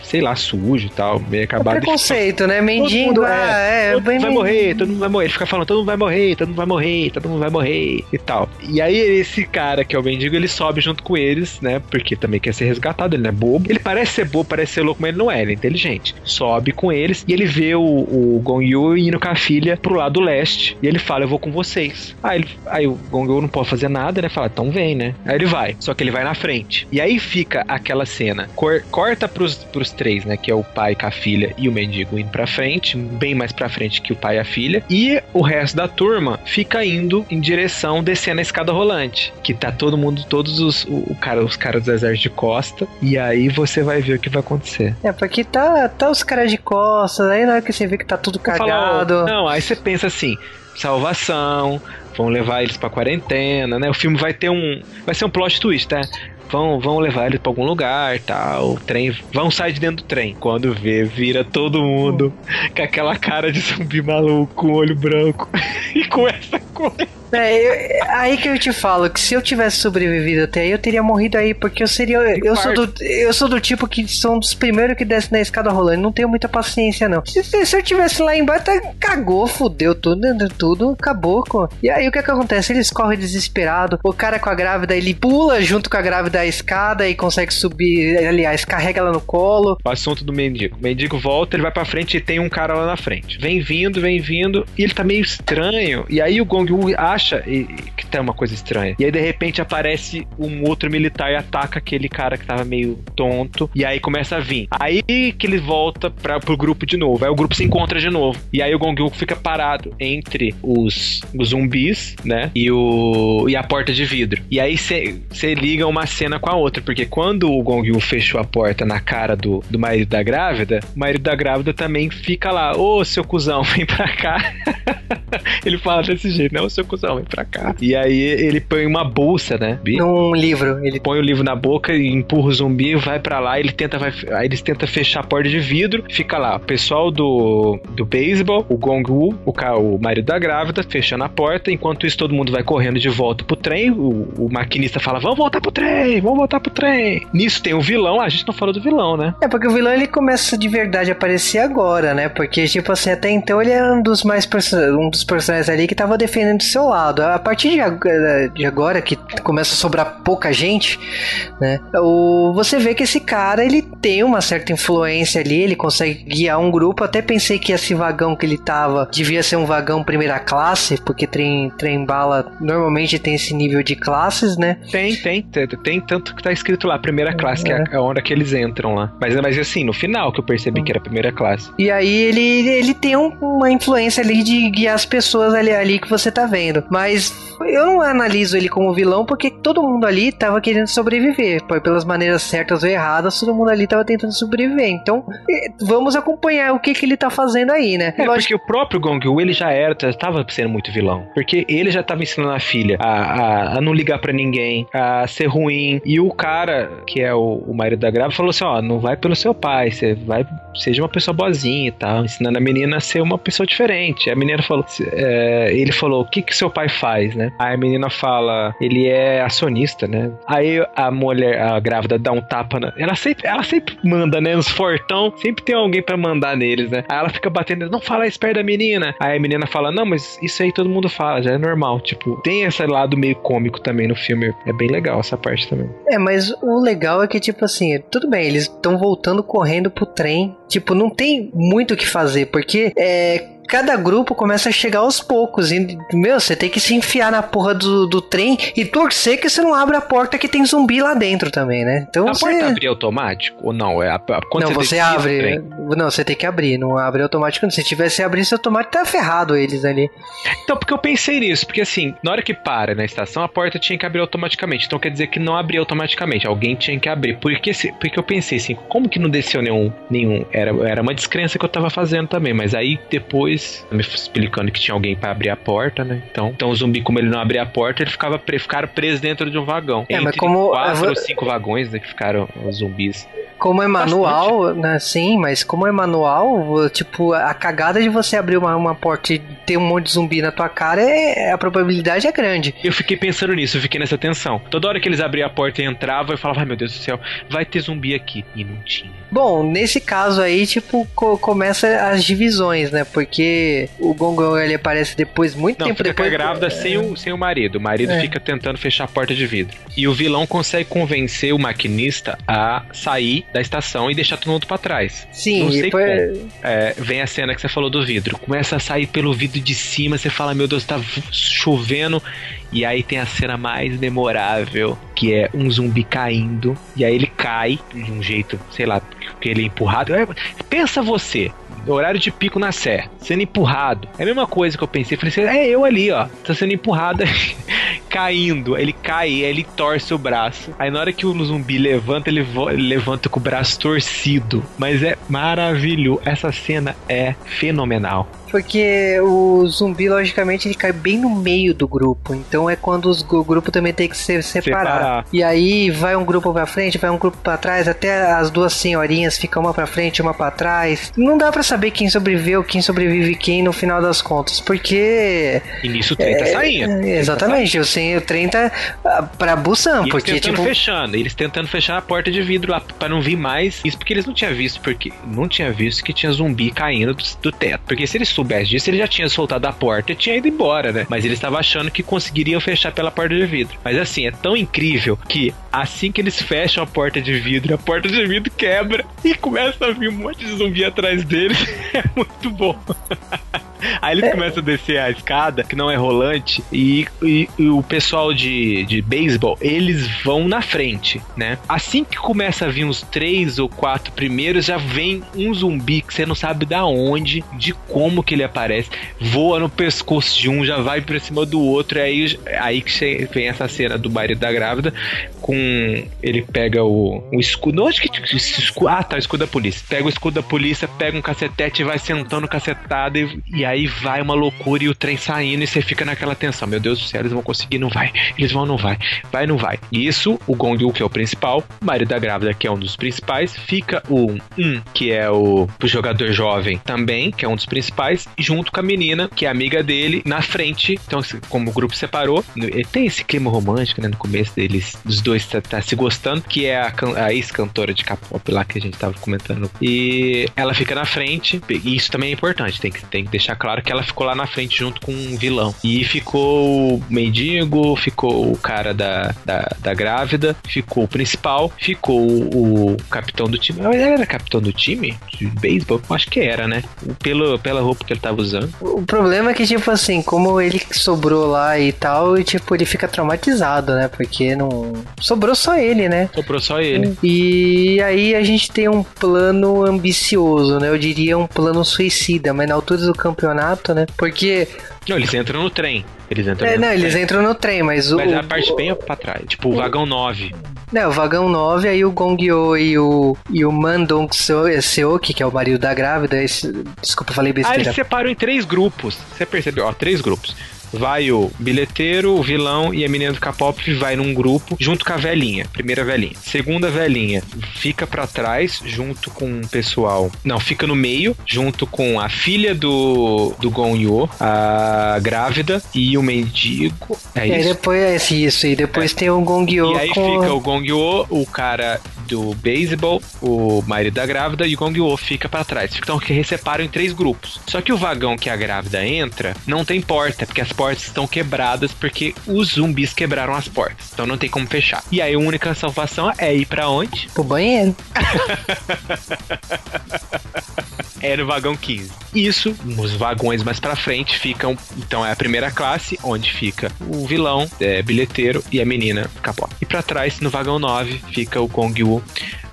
sei lá, sujo e tal, meio
É
acabado. Ele fica
preconceito, né?
Todo
Mendigo, ah, é,
todo
bem
mundo vai
mendigo.
morrer, todo mundo vai morrer. Ele fica falando, todo mundo vai morrer, todo mundo vai morrer, todo mundo vai morrer e tal. E aí esse cara que é o mendigo, ele sobe junto com eles, né? Porque também quer ser resgatado, ele não é bobo. Ele parece ser bobo, parece ser louco, mas ele não é, ele é inteligente. Sobe com eles e ele vê o, o Gong Yu indo com a filha pro lado leste. E ele fala, eu vou com vocês. Aí, ele, aí o Gong Yu não pode fazer nada, né? Fala, então vem, né? Aí ele vai, só que ele vai na frente. E aí fica aquela cena, cor- corta pros, pros três, né? Que é o pai com a filha e o mendigo indo pra frente, bem mais pra frente que o pai e a filha. E o resto da turma fica indo em direção, descendo a escada rolante. Que tá todo mundo, todos os, o, o cara, os caras do exército de costa. E aí você vai ver o que vai acontecer.
É, porque tá, tá os caras de costas, aí na hora que você vê que tá tudo cagado.
não, aí você pensa assim, salvação, vão levar eles pra quarentena, né? O filme vai ter um, vai ser um plot twist, né? Vão, vão levar eles pra algum lugar, tal, trem, vão sair de dentro do trem. Quando vê, vira todo mundo com aquela cara de zumbi maluco, com olho branco <laughs> e com essa coisa.
É, eu- é aí que eu te falo que se eu tivesse sobrevivido até aí, eu teria morrido aí, porque eu seria. Eu sou, do, eu sou do tipo que são dos primeiros que desce na escada rolando. Não tenho muita paciência, não. Se, se eu tivesse lá embaixo, tá, cagou, fudeu tudo, tudo, acabou. Com... E aí o que, que acontece? Eles correm desesperado. O cara com a grávida, ele pula junto com a grávida a escada e consegue subir. Aliás, carrega ela no colo.
O assunto do mendigo. O mendigo volta, ele vai pra frente e tem um cara lá na frente. Vem vindo, vem vindo, e ele tá meio estranho. E aí o Gong Wu acha que tá uma coisa estranha. E aí de repente aparece um outro militar e ataca aquele cara que tava meio tonto. E aí começa a vir. Aí que ele volta pra, pro grupo de novo. Aí o grupo se encontra de novo. E aí o Gong fica parado entre os, os zumbis, né? E, o, e a porta de vidro. E aí você liga uma cena com a outra. Porque quando o Gong fechou a porta na cara do, do marido da grávida, o marido da grávida também fica lá. Ô, seu cuzão, <laughs> vem pra cá. <laughs> ele fala desse jeito, né? Ô, seu cuzão, vem pra cá. E aí ele põe uma bolsa, né?
Num livro. Ele
põe o livro na boca e empurra o zumbi, vai pra lá, ele tenta, vai, aí eles tentam fechar a porta de vidro, fica lá, o pessoal do, do beisebol, o Gong Wu, o, o marido da grávida, fechando a porta, enquanto isso todo mundo vai correndo de volta pro trem, o, o maquinista fala, vamos voltar pro trem, vamos voltar pro trem. Nisso tem o vilão, a gente não falou do vilão, né?
É, porque o vilão ele começa de verdade a aparecer agora, né? Porque, tipo assim, até então ele era um dos mais um dos personagens ali que tava defendendo o seu lado. A partir de agora, que começa a sobrar pouca gente, né? O, você vê que esse cara ele tem uma certa influência ali, ele consegue guiar um grupo. Até pensei que esse vagão que ele tava devia ser um vagão primeira classe, porque trem, trem bala normalmente tem esse nível de classes, né?
Tem, tem, tem, tem tanto que tá escrito lá, primeira classe, que é a- a hora que eles entram lá. Mas, mas assim, no final que eu percebi que era primeira classe.
E aí ele, ele tem um- uma influência ali de guiar as pessoas ali, ali que você tá vendo. Mas eu não analiso ele como vilão porque todo mundo ali tava querendo sobreviver. Pelas maneiras certas ou erradas, todo mundo ali tava tentando sobreviver. Então, vamos acompanhar o que, que ele tá fazendo aí, né?
É,
Lógico-
porque o próprio Gong Yu, ele já era, já tava sendo muito vilão. Porque ele já tava ensinando a filha a, a, a não ligar pra ninguém, a ser ruim. E o cara, que é o, o marido da grávida, falou assim: ó, não vai pelo seu pai, você vai, seja uma pessoa boazinha e tal, ensinando a menina a ser uma pessoa diferente. A menina falou, é, ele falou, o que que seu pai faz, né? Aí a menina fala, ele é acionista, né? Aí a mulher, a grávida, dá um tapa na. Ela sempre, ela sempre manda, né? Nos fortão, sempre tem alguém pra mandar neles, né? Aí ela fica batendo, não fala isso perto da menina. Aí a menina fala, não, mas isso aí todo mundo fala, já é normal. Tipo, tem esse lado meio cômico também no filme. É bem legal essa parte também.
É, mas o legal é que, tipo assim, tudo bem, eles estão voltando correndo pro trem. Tipo, não tem muito o que fazer, porque é. Cada grupo começa a chegar aos poucos. E, meu, você tem que se enfiar na porra do, do trem e torcer que você não abra a porta que tem zumbi lá dentro também, né? Então
a
você.
porta abre automático? Ou não? É a, a,
não, você
o
abre. Não, você tem que abrir, não abre automático. Se tivesse abrindo automático, tá ferrado eles ali.
Então, porque eu pensei nisso, porque assim, na hora que para na estação, a porta tinha que abrir automaticamente. Então quer dizer que não abria automaticamente, alguém tinha que abrir. Porque, porque eu pensei assim, como que não desceu nenhum. nenhum era, era uma descrença que eu tava fazendo também, mas aí depois me explicando que tinha alguém pra abrir a porta, né? Então, então o zumbi, como ele não abria a porta, ele ficava pre, ficaram preso dentro de um vagão.
É, mas
Entre
como-
quatro ou cinco vagões né, que ficaram os zumbis.
Como é manual, né? Sim, mas como é manual, tipo, a cagada de você abrir uma, uma porta e ter um monte de zumbi na tua cara, é, a probabilidade é grande.
Eu fiquei pensando nisso, eu fiquei nessa tensão. Toda hora que eles abriam a porta e entravam, eu falava, ai meu Deus do céu, vai ter zumbi aqui. E não tinha.
Bom, nesse caso aí, tipo, co- começa as divisões, né? Porque o Gongong ele aparece depois, muito
Não,
tempo
fica
depois.
grávida sem, o, sem o marido. O marido
É.
fica tentando fechar a porta de vidro. E o vilão consegue convencer o maquinista a sair da estação e deixar todo mundo pra trás.
Sim,
Não sei
e foi-
como. É, vem a cena que você falou do vidro. Começa a sair pelo vidro de cima, você fala, meu Deus, tá chovendo. E aí tem a cena mais memorável, que é um zumbi caindo. E aí ele cai de um jeito, sei lá, porque ele é empurrado. Pensa você, horário de pico na Sé, sendo empurrado. É a mesma coisa que eu pensei. Falei assim, é eu ali, ó. Tá sendo empurrado, <laughs> caindo. Ele cai, ele torce o braço. Aí na hora que o zumbi levanta, ele, ele levanta com o braço torcido. Mas é maravilhoso. Essa cena é fenomenal.
Porque o zumbi, logicamente, ele cai bem no meio do grupo. Então é quando os, o grupo também tem que se separar.
Separar.
E aí vai um grupo pra frente, vai um grupo pra trás, até as duas senhorinhas ficam uma pra frente, uma pra trás. Não dá pra saber quem sobreviveu, quem sobrevive quem no final das contas. Porque.
E nisso o trem tá saindo.
É, exatamente, o, sem, o trem tá ah, pra Busan.
E eles
Porque,
tentando
tipo.
fechando, eles tentando fechar a porta de vidro lá pra não vir mais. Isso porque eles não tinham visto, porque não tinha visto que tinha zumbi caindo do, do teto. Porque se eles soubessem disso, ele já tinha soltado a porta e tinha ido embora, né? Mas eles estavam achando que conseguiriam fechar pela porta de vidro. Mas assim, é tão incrível que assim que eles fecham a porta de vidro, a porta de vidro quebra e começa a vir um monte de zumbi atrás deles. <laughs> É muito bom. <laughs> Aí eles começam a descer a escada, que não é rolante, e, e- e o pessoal de, de beisebol, eles vão na frente, né? Assim que começa a vir uns três ou quatro primeiros, já vem um zumbi que você não sabe da onde, de como que ele aparece, voa no pescoço de um, já vai pra cima do outro, e aí, aí que vem essa cena do marido da grávida, com ele pega o, o escudo, onde que escudo? Ah, tá, o escudo da polícia. Pega o escudo da polícia, pega um cacetete e vai sentando cacetada e, e aí vai uma loucura e o trem saindo e você fica naquela tensão. Meu Deus do céu, eles vão conseguir, não vai. Eles vão, não vai. Vai, não vai. E isso, o Gong Yu, que é o principal, o marido da grávida, que é um dos principais, fica o um, que é o, o jogador jovem também, que é um dos principais, junto com a menina, que é amiga dele, na frente. Então, como o grupo separou, tem esse clima romântico, né, no começo deles, dos dois tá, tá se gostando, que é a, a ex-cantora de K-pop lá que a gente tava comentando. E ela fica na frente, e isso também é importante, tem que, tem que deixar claro que ela ficou lá na frente junto com um vilão. E ficou o mendigo, ficou o cara da, da, da grávida, ficou o principal, ficou o, o capitão do time. Mas ele era capitão do time de beisebol? Acho que era, né? Pelo, pela roupa que ele tava usando.
O problema é que, tipo assim, como ele sobrou lá e tal, e, tipo, ele fica traumatizado, né? Porque não. Sobrou só ele, né?
Sobrou só ele.
E aí a gente tem um plano ambicioso, né? Eu diria um plano suicida, mas na altura do campeonato campeonato, né? Porque.
Não, eles entram no trem. Eles entram
É,
no
não,
trem.
eles entram no trem, mas o.
Mas é a parte bem pra trás. Tipo, o vagão 9.
Não, o vagão 9, aí o Gongyo e o, e o Mandong Seo- Seoki, que é o marido da grávida, esse, desculpa, falei
Ah,
besteira.
eles separam em três grupos. Você percebeu? Ó, três grupos. Vai o bilheteiro, o vilão e a menina do K-pop vai num grupo junto com a velhinha, primeira velhinha. Segunda velhinha fica pra trás junto com o pessoal. Não, fica no meio junto com a filha do do Gonyo, a grávida e o mendigo. É
E aí
isso.
depois é isso, e depois tem o Gongyo
E aí
com...
fica o Gongyo, o cara do beisebol, o marido da grávida e o Gongyo fica pra trás. Então que separam em três grupos. Só que o vagão que a grávida entra não tem porta, porque as portas estão quebradas porque os zumbis quebraram as portas. Então não tem como fechar. E aí a única salvação é ir pra onde?
pro banheiro. <laughs>
É no vagão 15. Isso, nos vagões mais pra frente ficam, então é a primeira classe, onde fica o vilão, é, bilheteiro e a menina capó. E pra trás, no vagão 9, fica o Gong Wu,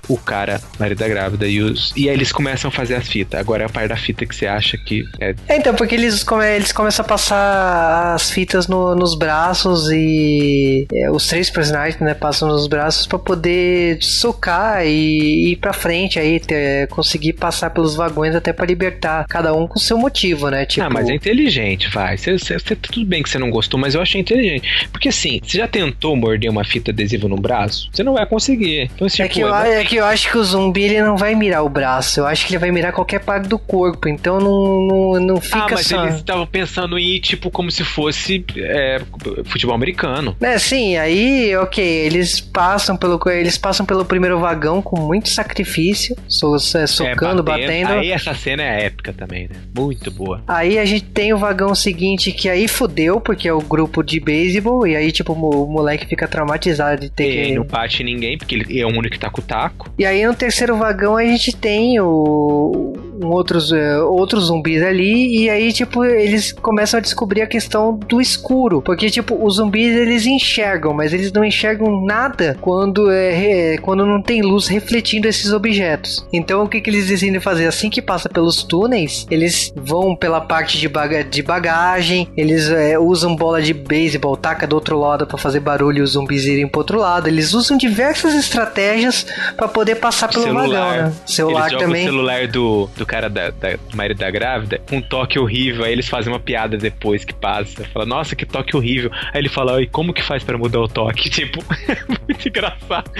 o cara, marido da grávida, e, os, e aí eles começam a fazer as fitas. Agora é a parte da fita que você acha que é.
É, então, porque eles, come, eles começam a passar as fitas no- nos braços e é, os três personagens, né, passam nos braços pra poder socar e ir pra frente aí, ter- conseguir passar pelos vagões até pra libertar cada um com seu motivo, né? Tipo,
Ah, mas é inteligente, vai. Você, tudo bem que você não gostou, mas eu achei inteligente. Porque assim, você já tentou morder uma fita adesiva no braço? Você não vai conseguir. Então,
É
tipo,
que, eu, a- é que eu acho que o zumbi ele não vai mirar o braço, eu acho que ele vai mirar qualquer parte do corpo, então não, não, não fica
Ah, mas
só.
eles estavam pensando em ir, tipo, como se fosse é, futebol americano.
É, sim, aí, ok, eles passam pelo eles passam pelo primeiro vagão com muito sacrifício, so- é, socando, batendo.
Aí essa cena é épica também, né? Muito boa.
Aí a gente tem o vagão seguinte que aí fudeu, porque é o grupo de beisebol, e aí, tipo, o mo- o moleque fica traumatizado de ter
Ele
que.
não bate ninguém, porque ele é o único que tá com o taco.
E aí no terceiro vagão a gente tem o outros, eh, outros zumbis ali, e aí, tipo, eles começam a descobrir a questão do escuro. Porque, tipo, os zumbis eles enxergam, mas eles não enxergam nada quando, é, re- quando não tem luz refletindo esses objetos. Então o que, que eles decidem fazer? Assim que passa pelos túneis, eles vão pela parte de, baga de bagagem, eles eh, usam bola de beisebol, taca do outro lado para fazer barulho e os zumbis irem pro outro lado. Eles usam diversas estratégias para poder passar pelo vagão, né? Celular
eles jogam
também.
o celular do, do cara da, da do marido da grávida um toque horrível. Aí eles fazem uma piada depois que passa. Fala, nossa, que toque horrível. Aí ele fala, e como que faz pra mudar o toque? <laughs> Tipo, <laughs> muito engraçado.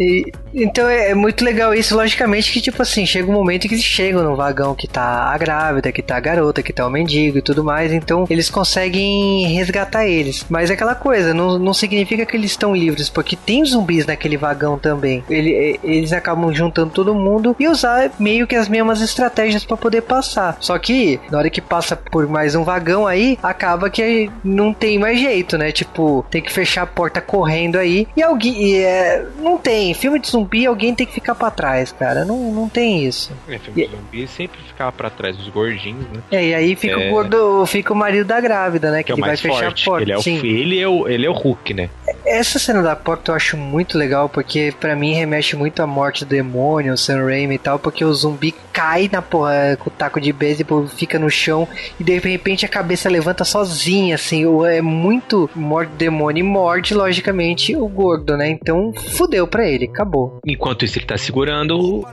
E- então é, é muito legal isso, logicamente que tipo assim, chega um momento que eles chegam no vagão que tá a grávida, que tá a garota, que tá o mendigo e tudo mais, então eles conseguem resgatar eles. Mas é aquela coisa, não, não significa que eles estão livres, porque tem zumbis naquele vagão também. Ele- é, eles acabam juntando todo mundo e usar meio que as mesmas estratégias pra poder passar. Só que na hora que passa por mais um vagão aí, acaba que não tem mais jeito, né? Tipo, tem que fechar a porta correndo aí e alguém e, é, não tem filme de zumbi, alguém tem que ficar pra trás, cara. Não, não tem isso.
É, filme de zumbi sempre ficava pra trás dos gordinhos, né?
É, e aí fica
É.
o gordo, fica o marido da grávida, né? Que,
Que é o
ele vai
mais
fechar
forte.
a porta.
Ele é o,
Sim.
ele, é o, ele é o Hulk, né?
Essa cena da porta eu acho muito legal, porque pra mim remete muito à morte do demônio, o Sam Raimi e tal, porque o zumbi cai na porra com o taco de beisebol, fica no chão e de repente a cabeça levanta sozinha, assim, é muito morte demônio e morde, logicamente, o gordo, né? Então fudeu pra ele, acabou.
Enquanto isso, ele tá segurando.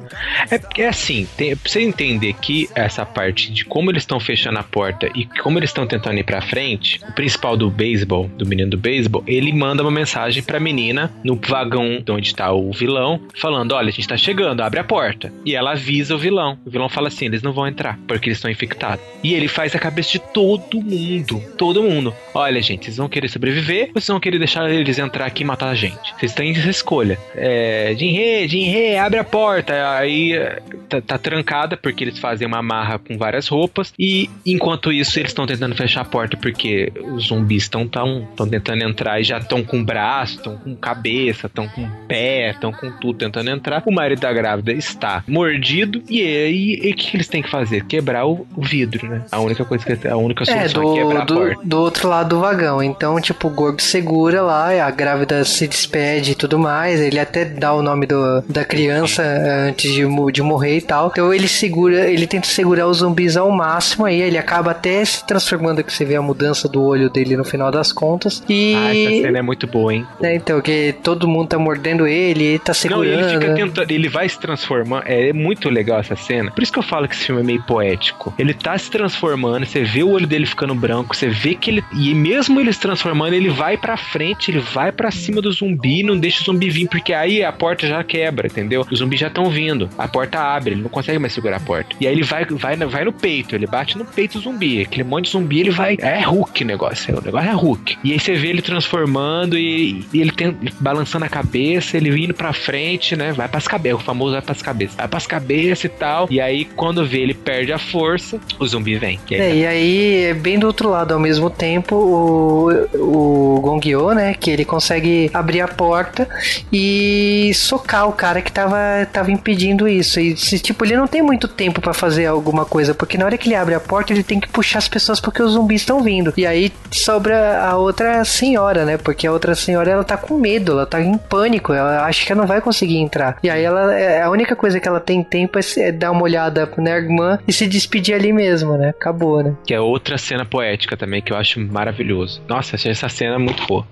É, é assim, tem, pra você entender que essa parte de como eles estão fechando a porta e como eles estão tentando ir pra frente, o principal do beisebol, do menino do beisebol, ele manda uma mensagem pra menina no vagão de onde tá o vilão, falando: Olha, a gente tá chegando, abre a porta. E ela avisa o vilão. O vilão fala assim: Eles não vão entrar, porque eles estão infectados. E ele faz a cabeça de todo mundo. Todo mundo. Olha, gente, vocês vão querer sobreviver ou vocês vão querer deixar eles entrar aqui e matar a gente? Vocês têm essa escolha. É. Jinhe, Jinhe, abre a porta. Aí é, tá, tá trancada porque eles fazem uma marra com várias roupas. E enquanto isso, eles estão tentando fechar a porta porque os zumbis estão tão, tão tentando entrar e já estão com braço, estão com cabeça, estão com pé, estão com tudo tentando entrar. O marido da grávida está mordido e aí e o que eles têm que fazer? Quebrar o, o vidro, né? A única coisa que a única
É,
solução é, quebrar
do,
a
do,
porta.
do outro lado do vagão. Então, tipo, o gordo segura lá, a grávida se despede e tudo mais. Ele até dá o nome do, da criança antes de, de morrer. e tal. Então ele segura, ele tenta segurar os zumbis ao máximo aí, ele acaba até se transformando, que você vê a mudança do olho dele no final das contas. E.
Ah, essa cena é muito boa, hein?
É, então, que todo mundo tá mordendo ele, ele tá
Não,
segurando.
ele fica tentando, ele vai se transformando. É muito legal essa cena. Por isso que eu falo que esse filme é meio poético. Ele tá se transformando, você vê o olho dele ficando branco, você vê que ele. E mesmo ele se transformando, ele vai pra frente, ele vai pra cima do zumbi, não deixa o zumbi vir, porque aí a porta já quebra, entendeu? Os zumbis já estão vindo. A porta abre, ele não consegue mais segurar a porta. E aí ele vai, vai, vai no peito, ele bate no peito do zumbi. Aquele monte de zumbi, ele vai. É Hulk o negócio. O negócio é Hulk. E aí você vê ele transformando e, e ele tem, balançando a cabeça, ele indo pra frente, né? Vai pras cabeças, o famoso vai pras cabeças. Vai pras cabeças e tal. E aí, quando vê ele perde a força, o zumbi vem. E aí,
É, e aí, bem do outro lado, ao mesmo tempo, o, o Gongyo, né, que ele consegue abrir a porta e socar o cara que tava, tava impedindo isso. E, se, tipo, ele não tem muito tempo pra fazer alguma coisa, porque na hora que ele abre a porta, ele tem que puxar as pessoas porque os zumbis estão vindo. E aí sobra a outra senhora, né, porque a outra senhora, ela tá com medo, ela tá em pânico, ela acha que ela não vai conseguir entrar. E aí, ela, é, a única coisa que ela tem tempo é, é dar uma olhada na irmã e se despedir ali mesmo, né, acabou, né.
Que é outra cena poética também que eu acho maravilhoso. Nossa, achei essa cena muito boa.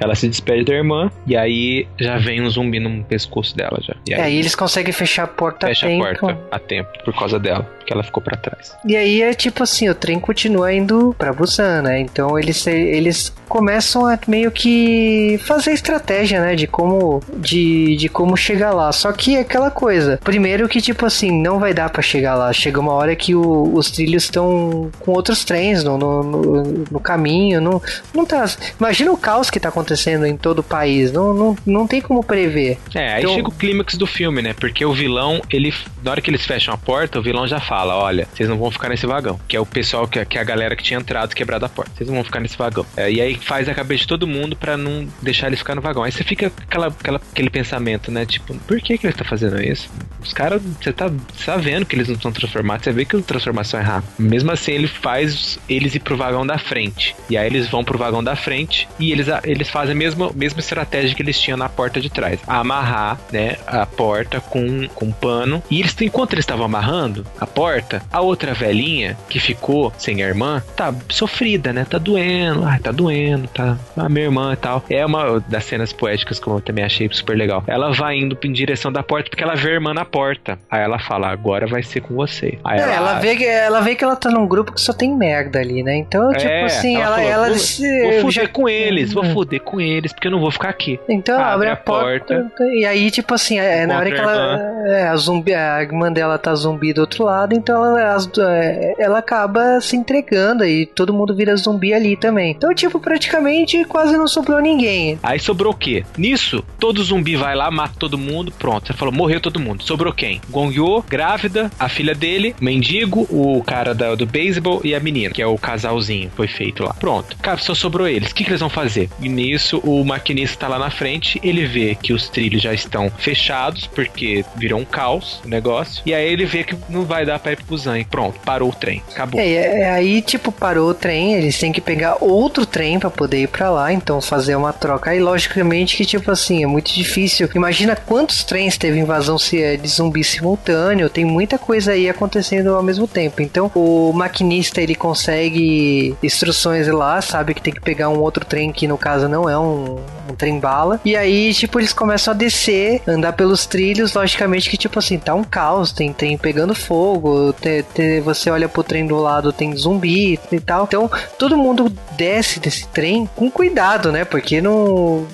Ela se despede da irmã e aí já vem um zumbi no pescoço dela já. E
É,
aí
e eles conseguem fechar a porta
fecha
a
a
tempo.
porta a tempo por causa dela, porque ela ficou pra trás.
E aí é tipo assim, o trem continua indo pra Busan, né? Então eles, eles começam a meio que fazer estratégia, né? De como, de, de como chegar lá. Só que é aquela coisa. Primeiro que, tipo assim, não vai dar pra chegar lá. Chega uma hora que o- os trilhos estão com outros trens no, no, no, no caminho. Não, não tá. Imagina o caos que tá acontecendo em todo o país. Não, não, não tem como prever.
É, aí
Então-
chega o clímax do filme, né? Porque o vilão, ele. Na hora que eles fecham a porta, o vilão já fala: olha, vocês não vão ficar nesse vagão. Que é o pessoal, que, que é a galera que tinha entrado quebrado a porta. Vocês não vão ficar nesse vagão. É, e aí faz a cabeça de todo mundo pra não deixar eles ficar no vagão. Aí você fica aquela, aquela, aquele pensamento, né? Tipo, por que, que ele tá fazendo isso? Os caras, você tá, tá vendo que eles não estão transformados, você vê que a transformação é rápida. Mesmo assim, ele faz eles ir pro vagão da frente. E aí eles vão pro vagão da frente e eles, eles fazem a mesma, mesma estratégia que eles tinham na porta de trás. Amarrar, né, a porta com, com um pano. E eles, enquanto eles estavam amarrando a porta, a outra velhinha que ficou sem a irmã, tá sofrida, né? Tá doendo, ai, tá doendo, tá. A minha irmã e tal. É uma das cenas poéticas que eu também achei super legal. Ela vai indo em direção da porta porque ela vê a irmã na porta. Aí ela fala: agora vai ser com você. Aí
É, ela, vê que, ela vê que ela tá num grupo que só tem merda ali, né? Então, tipo
É,
assim, ela,
falou,
ela,
vou,
se-
vou fuder
já-
com eles, vou fuder com eles, porque eu não vou ficar aqui.
Então abre,
Abre
a,
a
porta, e aí, tipo assim, é, na hora que ela. É, a, zumbi, a irmã dela tá zumbi do outro lado, então ela, as- é, ela acaba se entregando e todo mundo vira zumbi ali também. Então, tipo, praticamente quase não sobrou ninguém.
Aí sobrou o quê? Nisso, todo zumbi vai lá, mata todo mundo, pronto. Você falou, morreu todo mundo. Sobrou quem? Gongyo, grávida, a filha dele, mendigo, o cara da- do beisebol e a menina, que é o casalzinho, foi feito lá. Pronto. Cara, só sobrou eles. O que, que eles vão fazer? E nisso, o maquinista tá lá na frente, ele vê que os trilhos já estão fechados, porque virou um caos o negócio. E aí ele vê que não vai dar pra. E pronto, parou o trem. Acabou.
É, é, aí, tipo, parou o trem, eles têm que pegar outro trem pra poder ir pra lá, então fazer uma troca. Aí, logicamente, que, tipo assim, é muito difícil. Imagina quantos trens teve invasão é, de zumbi simultâneo, tem muita coisa aí acontecendo ao mesmo tempo. Então, o maquinista, ele consegue instruções lá, sabe que tem que pegar um outro trem, que no caso não é um, um trem bala. E aí, tipo, eles começam a descer, andar pelos trilhos, logicamente que, tipo assim, tá um caos, tem trem pegando fogo, te- te- você olha pro trem do lado, tem zumbi e tal. Então, todo mundo desce desse trem com cuidado, né? Porque não,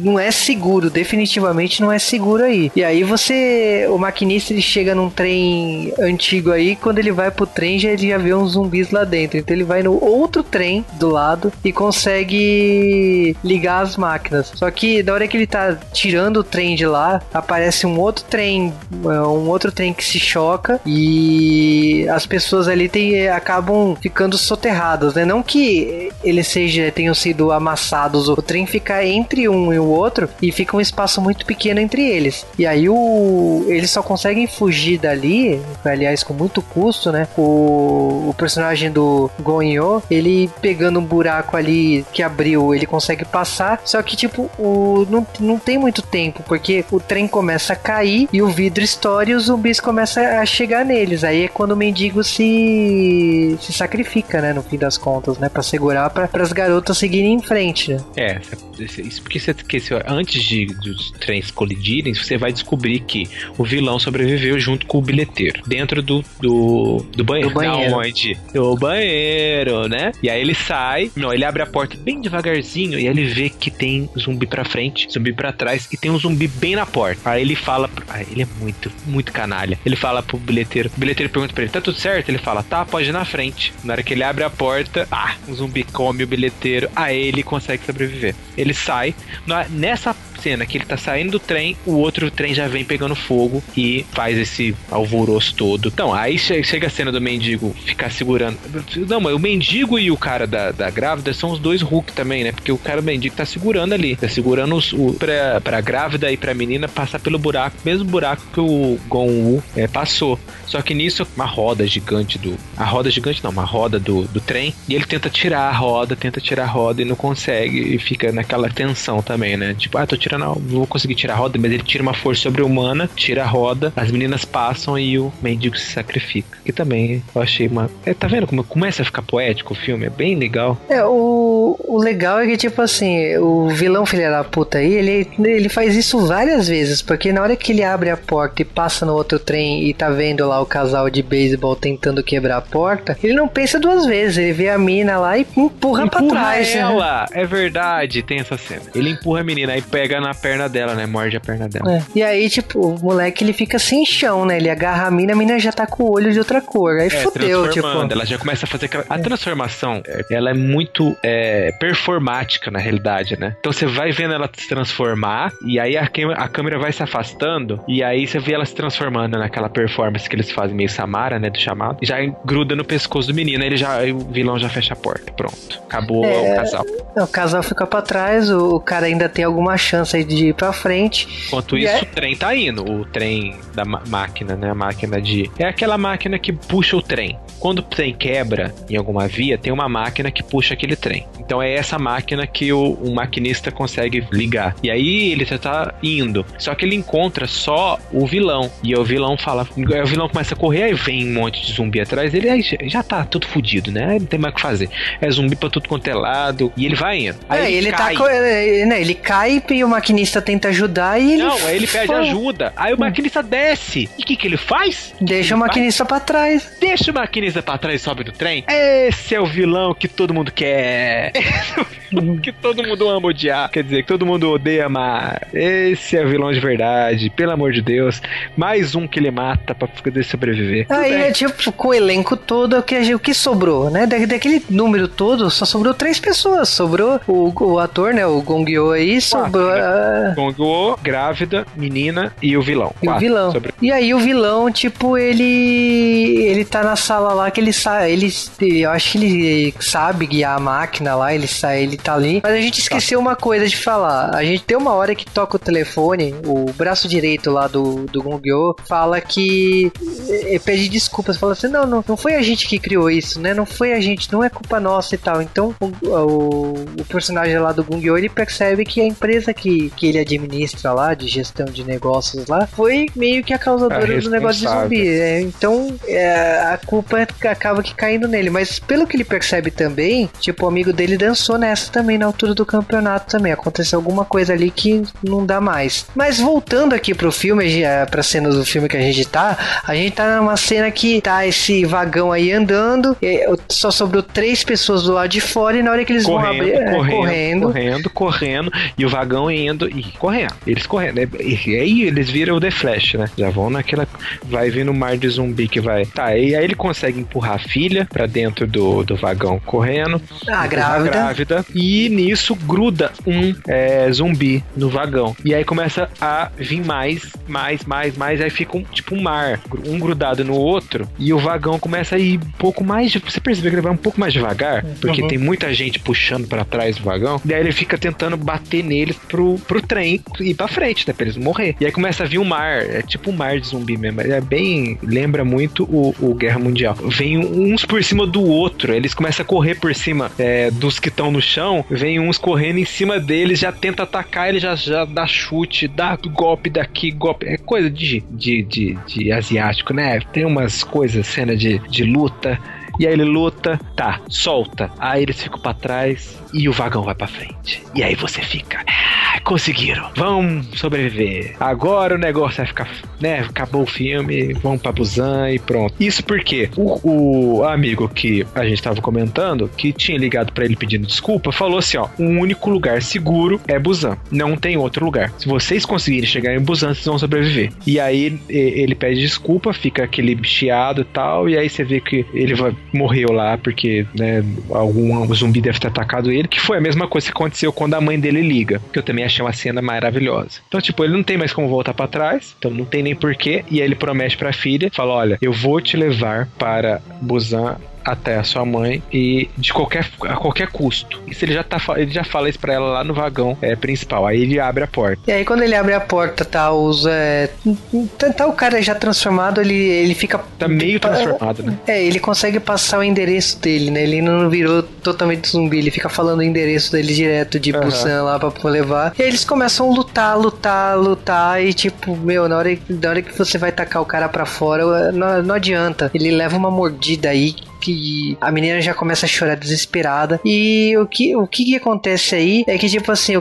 não é seguro, definitivamente não é seguro aí. E aí você, o maquinista, ele chega num trem antigo aí, quando ele vai pro trem, já, ele já vê uns zumbis lá dentro. Então ele vai no outro trem do lado e consegue ligar as máquinas. Só que na hora que ele tá tirando o trem de lá, aparece um outro trem, é, um outro trem que se choca e as pessoas ali tem, acabam ficando soterradas, né? Não que eles seja, tenham sido amassados, o trem fica entre um e o outro e fica um espaço muito pequeno entre eles. E aí o eles só conseguem fugir dali, aliás, com muito custo, né? O, o personagem do Gonyo, ele pegando um buraco ali que abriu, ele consegue passar. Só que, tipo tipo, o, não, não tem muito tempo, porque o trem começa a cair e o vidro estoura e os zumbis começam a chegar neles. Aí é quando o mendigo se, se sacrifica, né? No fim das contas, né? Pra segurar para as garotas seguirem em frente, né?
É, isso porque você, que se- antes de dos trens colidirem, você vai descobrir que o vilão sobreviveu junto com o bilheteiro dentro do, do, do banheiro.
Do banheiro.
Não, onde? Do banheiro, né? E aí ele sai, não, ele abre a porta bem devagarzinho e aí ele vê que tem zumbi pra frente, zumbi pra trás e tem um zumbi bem na porta. Aí ele fala, ah, ele é muito, muito canalha. Ele fala pro bilheteiro, o bilheteiro pergunta pra ele, tá tudo certo? Ele fala, tá, pode ir na frente. Na hora que ele abre a porta, ah, o zumbi come o bilheteiro, aí ele consegue sobreviver. Ele sai, nessa cena que ele tá saindo do trem, o outro trem já vem pegando fogo e faz esse alvoroço todo. Então, aí che- chega a cena do mendigo ficar segurando. Não, mas o mendigo e o cara da, da grávida são os dois Hulk também, né? Porque o cara o mendigo tá segurando ali. Tá segurando os, o, pra, pra grávida e pra menina passar pelo buraco, mesmo buraco que o Gon-Wu é, passou. Só que nisso, uma roda gigante do. A roda gigante não, uma roda do, do trem. E ele tenta tirar a roda, tenta tirar a roda e não consegue. E fica naquela tensão também, né? Tipo, ah, tô tirando. Não vou conseguir tirar a roda, mas ele tira uma força sobre-humana, tira a roda, as meninas passam e o mendigo se sacrifica. Que também eu achei uma. É, tá vendo como começa a ficar poético o filme? É bem legal.
É, o, o legal é que, tipo assim, o vilão filha da puta aí, ele, ele faz isso várias vezes, porque na hora que ele abre a porta e passa no outro trem e tá vendo lá o casal de beisebol tentando quebrar a porta, ele não pensa duas vezes, ele vê a mina lá e empurra, pra trás. né?
ela! É verdade, tem essa cena. Ele empurra a menina e pega na perna dela, né? Morde a perna dela.
É. E aí, tipo, o moleque ele fica sem chão, né? Ele agarra a mina, a mina já tá com o olho de outra cor. Aí
É,
fodeu, tipo.
Ela já começa a fazer aquela. A transformação, é, ela é muito é, performática na realidade, né? Então você vai vendo ela se transformar e aí a, a câmera vai se afastando e aí você vê ela se transformando naquela performance que eles fazem meio Samara, né? Do chamado. Já gruda no pescoço do menino. Ele já, o vilão já fecha a porta. Pronto. Acabou
É.
o casal.
O casal fica pra trás, o, o cara ainda tem alguma chance de ir pra frente.
Enquanto isso,
é-
o trem tá indo. O trem da máquina, né? A máquina de. É aquela máquina que puxa o trem. Quando o trem quebra em alguma via, tem uma máquina que puxa aquele trem. Então é essa máquina que o, o maquinista consegue ligar. E aí ele já tá indo. Só que ele encontra só o vilão. E o vilão fala. aí O vilão começa a correr, aí vem um monte de zumbi atrás dele. Aí já- tá tudo fudido, né? Aí não tem mais o que fazer. É zumbi pra tudo quanto é lado. E ele vai indo. Aí
é, ele,
cai.
tá. co- é, né, ele cai e o maquinista tenta ajudar e ele.
Não, aí ele pede ajuda. Aí o maquinista desce. E o que, que ele faz?
Deixa o
Ele
maquinista pra trás.
faz? Deixa o maquinista pra trás e sobe no trem. Esse é o vilão que todo mundo quer. Esse é o vilão que todo mundo ama odiar. Quer dizer, que todo mundo odeia amar. Esse é o vilão de verdade. Pelo amor de Deus. Mais um que ele mata pra poder sobreviver.
Aí é tipo, com o elenco todo, o que, a o que sobrou, né? Da- daquele número todo, só sobrou três pessoas. Sobrou o, o ator, né? O Gongyo aí, sobrou.
né?
ah,
Gongô, grávida, menina e o vilão.
E o vilão.
Sobre-
E aí o vilão, tipo, ele. Ele tá na sala lá que ele sabe. Ele, eu acho que ele sabe guiar a máquina lá, ele sai, ele tá ali. Mas a gente esqueceu uma coisa de falar. A gente tem uma hora que toca o telefone, o braço direito lá do, do Gongyo fala que. Pede desculpas, fala assim: não, não, não foi a gente que criou isso, né? Não foi a gente, não é culpa nossa e tal. Então o, o, o personagem lá do Gungyo ele percebe que a empresa que, que ele administra lá, de gestão de negócios lá, foi meio que a causadora
A
do negócio de zumbi. é. então é, a culpa acaba que caindo nele. Mas pelo que ele percebe também, tipo, o amigo dele dançou nessa também na altura do campeonato também. Aconteceu alguma coisa ali que não dá mais. Mas voltando aqui pro filme, pra cena do filme que a gente tá, a gente tá numa cena que tá esse vagão aí andando, só sobrou três pessoas do lado de fora e na hora que eles vão
correndo,
abrir, é,
correndo,
correndo,
correndo, correndo, e o vagão indo e correndo. Eles correndo. né? E aí eles viram o The Flash, né? Já vão naquela. Vai vindo o mar de zumbi que vai. Tá, e aí ele consegue empurrar a filha pra dentro do, do vagão correndo.
a
empurrar a
grávida.
grávida. E nisso gruda um é, zumbi no vagão. E aí começa a vir mais, mais, mais, mais. Aí fica um, tipo um mar, um grudado no outro. E o vagão começa a ir um pouco mais. Você percebeu que ele vai um pouco mais devagar? Porque
Uhum.
tem muita gente puxando pra trás do vagão. Daí ele fica tentando bater neles pro, pro trem ir pra frente, né? Pra eles morrer. E aí começa a vir um mar. É tipo um mar de zumbi mesmo. É bem. Lembra muito o, o Guerra Mundial. Vem uns por cima do outro. Eles começam a correr por cima é, do dos que estão no chão, vem uns correndo em cima deles, já tenta atacar, ele já, já dá chute, dá golpe daqui, golpe. É coisa de, de, de, de asiático, né? Tem umas coisas, cena de, de luta. E aí ele luta, tá, solta. Aí eles ficam pra trás e o vagão vai pra frente. E aí você fica. "Ah, conseguiram, vão sobreviver. Agora o negócio vai ficar, né? Acabou o filme, vão pra Busan e pronto. Isso porque o, o amigo que a gente tava comentando, que tinha ligado pra ele pedindo desculpa, falou assim: ó, o único lugar seguro é Busan. Não tem outro lugar. Se vocês conseguirem chegar em Busan, vocês vão sobreviver. E aí ele pede desculpa, fica aquele chiado e tal, e aí você vê que ele vai, morreu lá porque, né, algum zumbi deve ter atacado ele, que foi a mesma coisa que aconteceu quando a mãe dele liga, que eu também achei uma cena maravilhosa. Então, tipo, ele não tem mais como voltar pra trás, então não tem nem porquê, e aí ele promete pra filha, fala, olha, eu vou te levar para Busan até a sua mãe e de qualquer a qualquer custo. Isso ele já tá ele já fala isso pra ela lá no vagão é, principal. Aí ele abre a porta.
E aí quando ele abre a porta, tá os. É, tá, tá o cara já transformado, ele, ele fica.
Tá meio transformado, né?
É, ele consegue passar o endereço dele, né? Ele não virou totalmente zumbi, ele fica falando o endereço dele direto de
Aham.
Busan lá pra levar. E aí eles começam a lutar, lutar, lutar. E tipo, meu, na hora, na hora que você vai tacar o cara pra fora, não, não adianta. Ele leva uma mordida aí que a menina já começa a chorar desesperada. E o que, o que, que acontece aí é que, tipo assim,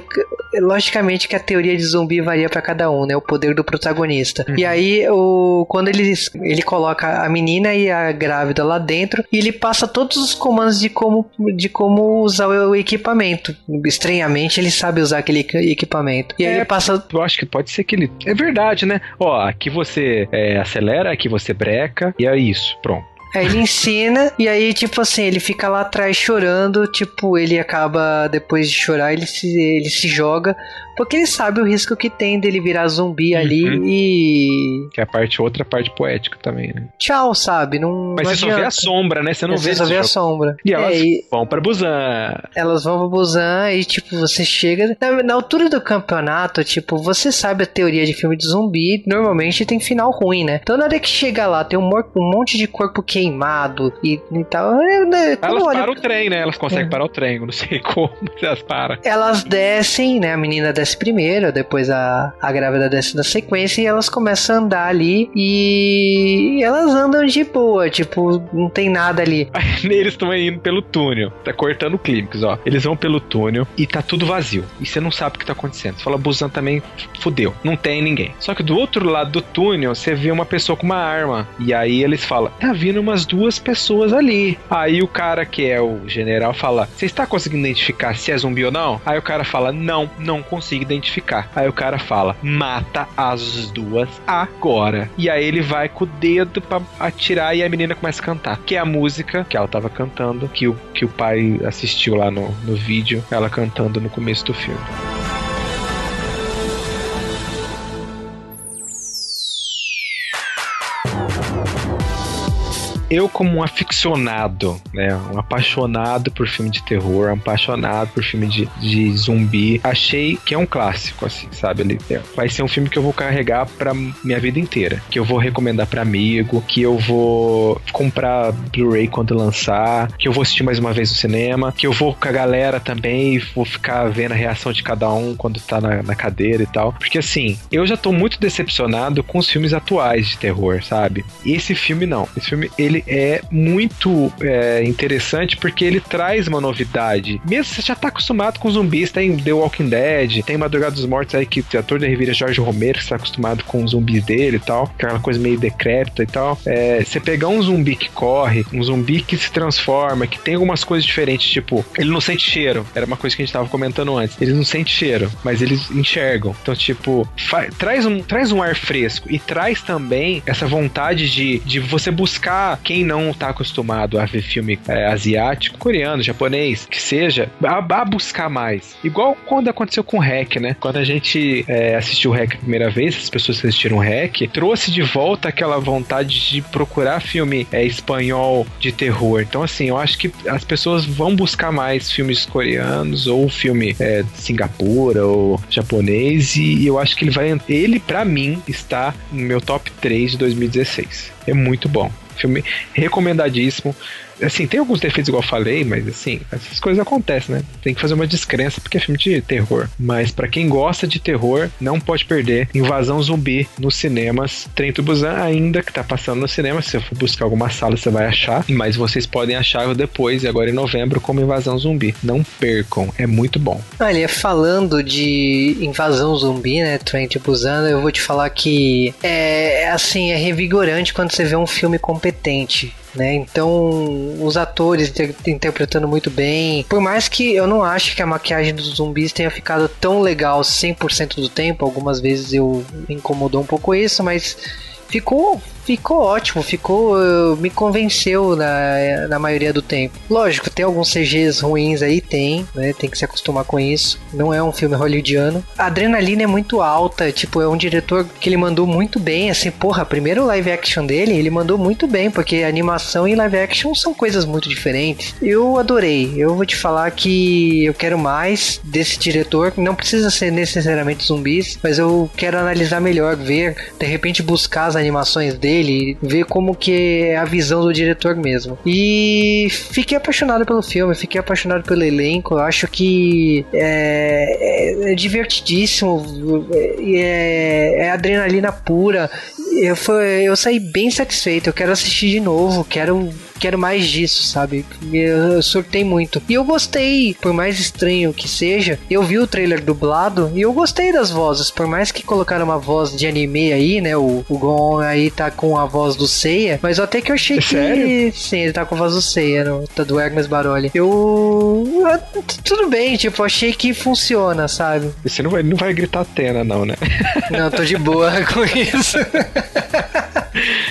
logicamente que a teoria de zumbi varia pra cada um, né? O poder do protagonista. E aí, o, quando ele, ele coloca a menina e a grávida lá dentro, e ele passa todos os comandos de como, de como usar o equipamento. Estranhamente, ele sabe usar aquele equi- equipamento. E aí
É,
ele passa
Eu acho que pode ser que ele. É verdade, né? Ó, aqui você é, acelera, aqui você breca, e é isso, pronto.
Aí ele ensina, e aí, tipo assim, ele fica lá atrás chorando, tipo, ele acaba, depois de chorar, ele se, ele se joga, porque ele sabe o risco que tem dele virar zumbi ali
Uhum.
e.
Que é a parte, outra parte poética também, né?
Tchau, sabe? Não,
Mas
não
você só vê a
adianta.
sombra, né? Você não
É,
vê
você só vê a
jogo.
sombra.
E elas
É, e
vão pra Busan.
elas vão pro Busan e, tipo, você chega. Na, na altura do campeonato, tipo, você sabe a teoria de filme de zumbi, normalmente tem final ruim, né? Então na hora que chega lá, tem um, um monte de corpo queimado e, e tal. é, né,
Elas
eu olho-
param o trem, né? Elas conseguem
É.
parar o trem. Não sei <laughs> como, mas elas param.
Elas descem, né? A menina desce primeiro, depois a, a grávida desce na sequência e elas começam a andar ali e elas andam de boa, tipo, não tem nada ali. <laughs>
Eles estão indo pelo túnel. Tá cortando o clímax, ó. Eles vão pelo túnel e tá tudo vazio. E você não sabe o que tá acontecendo. Você fala, Busan também fudeu. Não tem ninguém. Só que do outro lado do túnel, você vê uma pessoa com uma arma. E aí eles falam, tá vindo umas duas pessoas ali. Aí o cara que é o general fala, você está conseguindo identificar se é zumbi ou não? Aí o cara fala, não, não consigo identificar. Aí o cara fala, mata as duas agora. E aí ele vai com o dedo pra atirar e a menina começa a cantar. Que é a música que ela tava cantando, que o, que o pai assistiu lá no, no vídeo, ela cantando no começo do filme. Eu como um aficionado, né, um apaixonado por filme de terror, um apaixonado por filme de, de zumbi, achei que é um clássico, assim, sabe? Ele é- vai ser um filme que eu vou carregar pra minha vida inteira, que eu vou recomendar pra amigo, que eu vou comprar Blu-ray quando lançar, que eu vou assistir mais uma vez no cinema, que eu vou com a galera também e vou ficar vendo a reação de cada um quando tá na, na cadeira e tal. Porque assim, eu já tô muito decepcionado com os filmes atuais de terror, sabe? Esse filme não. Esse filme, ele é muito é, interessante porque ele traz uma novidade. Mesmo você já tá acostumado com zumbis, tem The Walking Dead, tem Madrugada dos Mortos aí que o ator da revira Jorge Romero, que está acostumado com os zumbis dele e tal, aquela coisa meio decrépita e tal. É, você pegar um zumbi que corre, um zumbi que se transforma, que tem algumas coisas diferentes, tipo, ele não sente cheiro. Era uma coisa que a gente tava comentando antes. Eles não sentem cheiro, mas eles enxergam. Então, tipo, traz, um, traz um ar fresco e traz também essa vontade de, de você buscar quem não tá acostumado a ver filme é, asiático, coreano, japonês, que seja, a, a buscar mais. Igual quando aconteceu com o Hack, né? Quando a gente é, assistiu o Hack a primeira vez, as pessoas que assistiram o Hack, trouxe de volta aquela vontade de procurar filme é, espanhol de terror. Então, assim, eu acho que as pessoas vão buscar mais filmes coreanos ou filme é, de Singapura ou japonês e eu acho que ele vai. Ele, pra mim, está no meu top 3 de 2016. É muito bom. Filme recomendadíssimo. Assim, tem alguns defeitos, igual eu falei, mas assim, essas coisas acontecem, né? Tem que fazer uma descrença porque é filme de terror. Mas para quem gosta de terror, não pode perder Invasão Zumbi nos cinemas. Trem Busan ainda que tá passando no cinema. Se você for buscar alguma sala, você vai achar. Mas vocês podem achar depois, agora em novembro, como Invasão Zumbi. Não percam, é muito bom.
Olha, falando de invasão zumbi, né, to Busan, eu vou te falar que é assim, é revigorante quando você vê um filme competente. Né? Então, os atores inter- interpretando muito bem. Por mais que eu não ache que a maquiagem dos zumbis tenha ficado tão legal 100% do tempo, algumas vezes eu incomodou um pouco isso, mas ficou ficou ótimo, ficou uh, me convenceu na, na maioria do tempo. Lógico, tem alguns CGs ruins aí, tem, né? Tem que se acostumar com isso. Não é um filme hollywoodiano. A adrenalina é muito alta, tipo, é um diretor que ele mandou muito bem, assim, porra, primeiro live action dele, ele mandou muito bem, porque animação e live action são coisas muito diferentes. Eu adorei. Eu vou te falar que eu quero mais desse diretor, não precisa ser necessariamente zumbis, mas eu quero analisar melhor, ver, de repente buscar as animações dele, ver como que é a visão do diretor mesmo. E fiquei apaixonado pelo filme, fiquei apaixonado pelo elenco, acho que é, é- é divertidíssimo, é, é adrenalina pura. Eu, foi, eu saí bem satisfeito, eu quero assistir de novo, quero quero mais disso, sabe? Eu, surtei muito. E eu gostei, por mais estranho que seja, eu vi o trailer dublado e eu gostei das vozes, por mais que colocaram uma voz de anime aí, né? O, o Gon aí tá com a voz do Seiya, mas até que eu achei
É
que. Sim, ele tá com a voz do Seiya, no, tá do Hermes Baroli. Eu. Tudo bem, tipo, achei que funciona, sabe?
Você não vai, não vai gritar Atena, não, né?
Não, tô de boa <laughs> com isso. <laughs>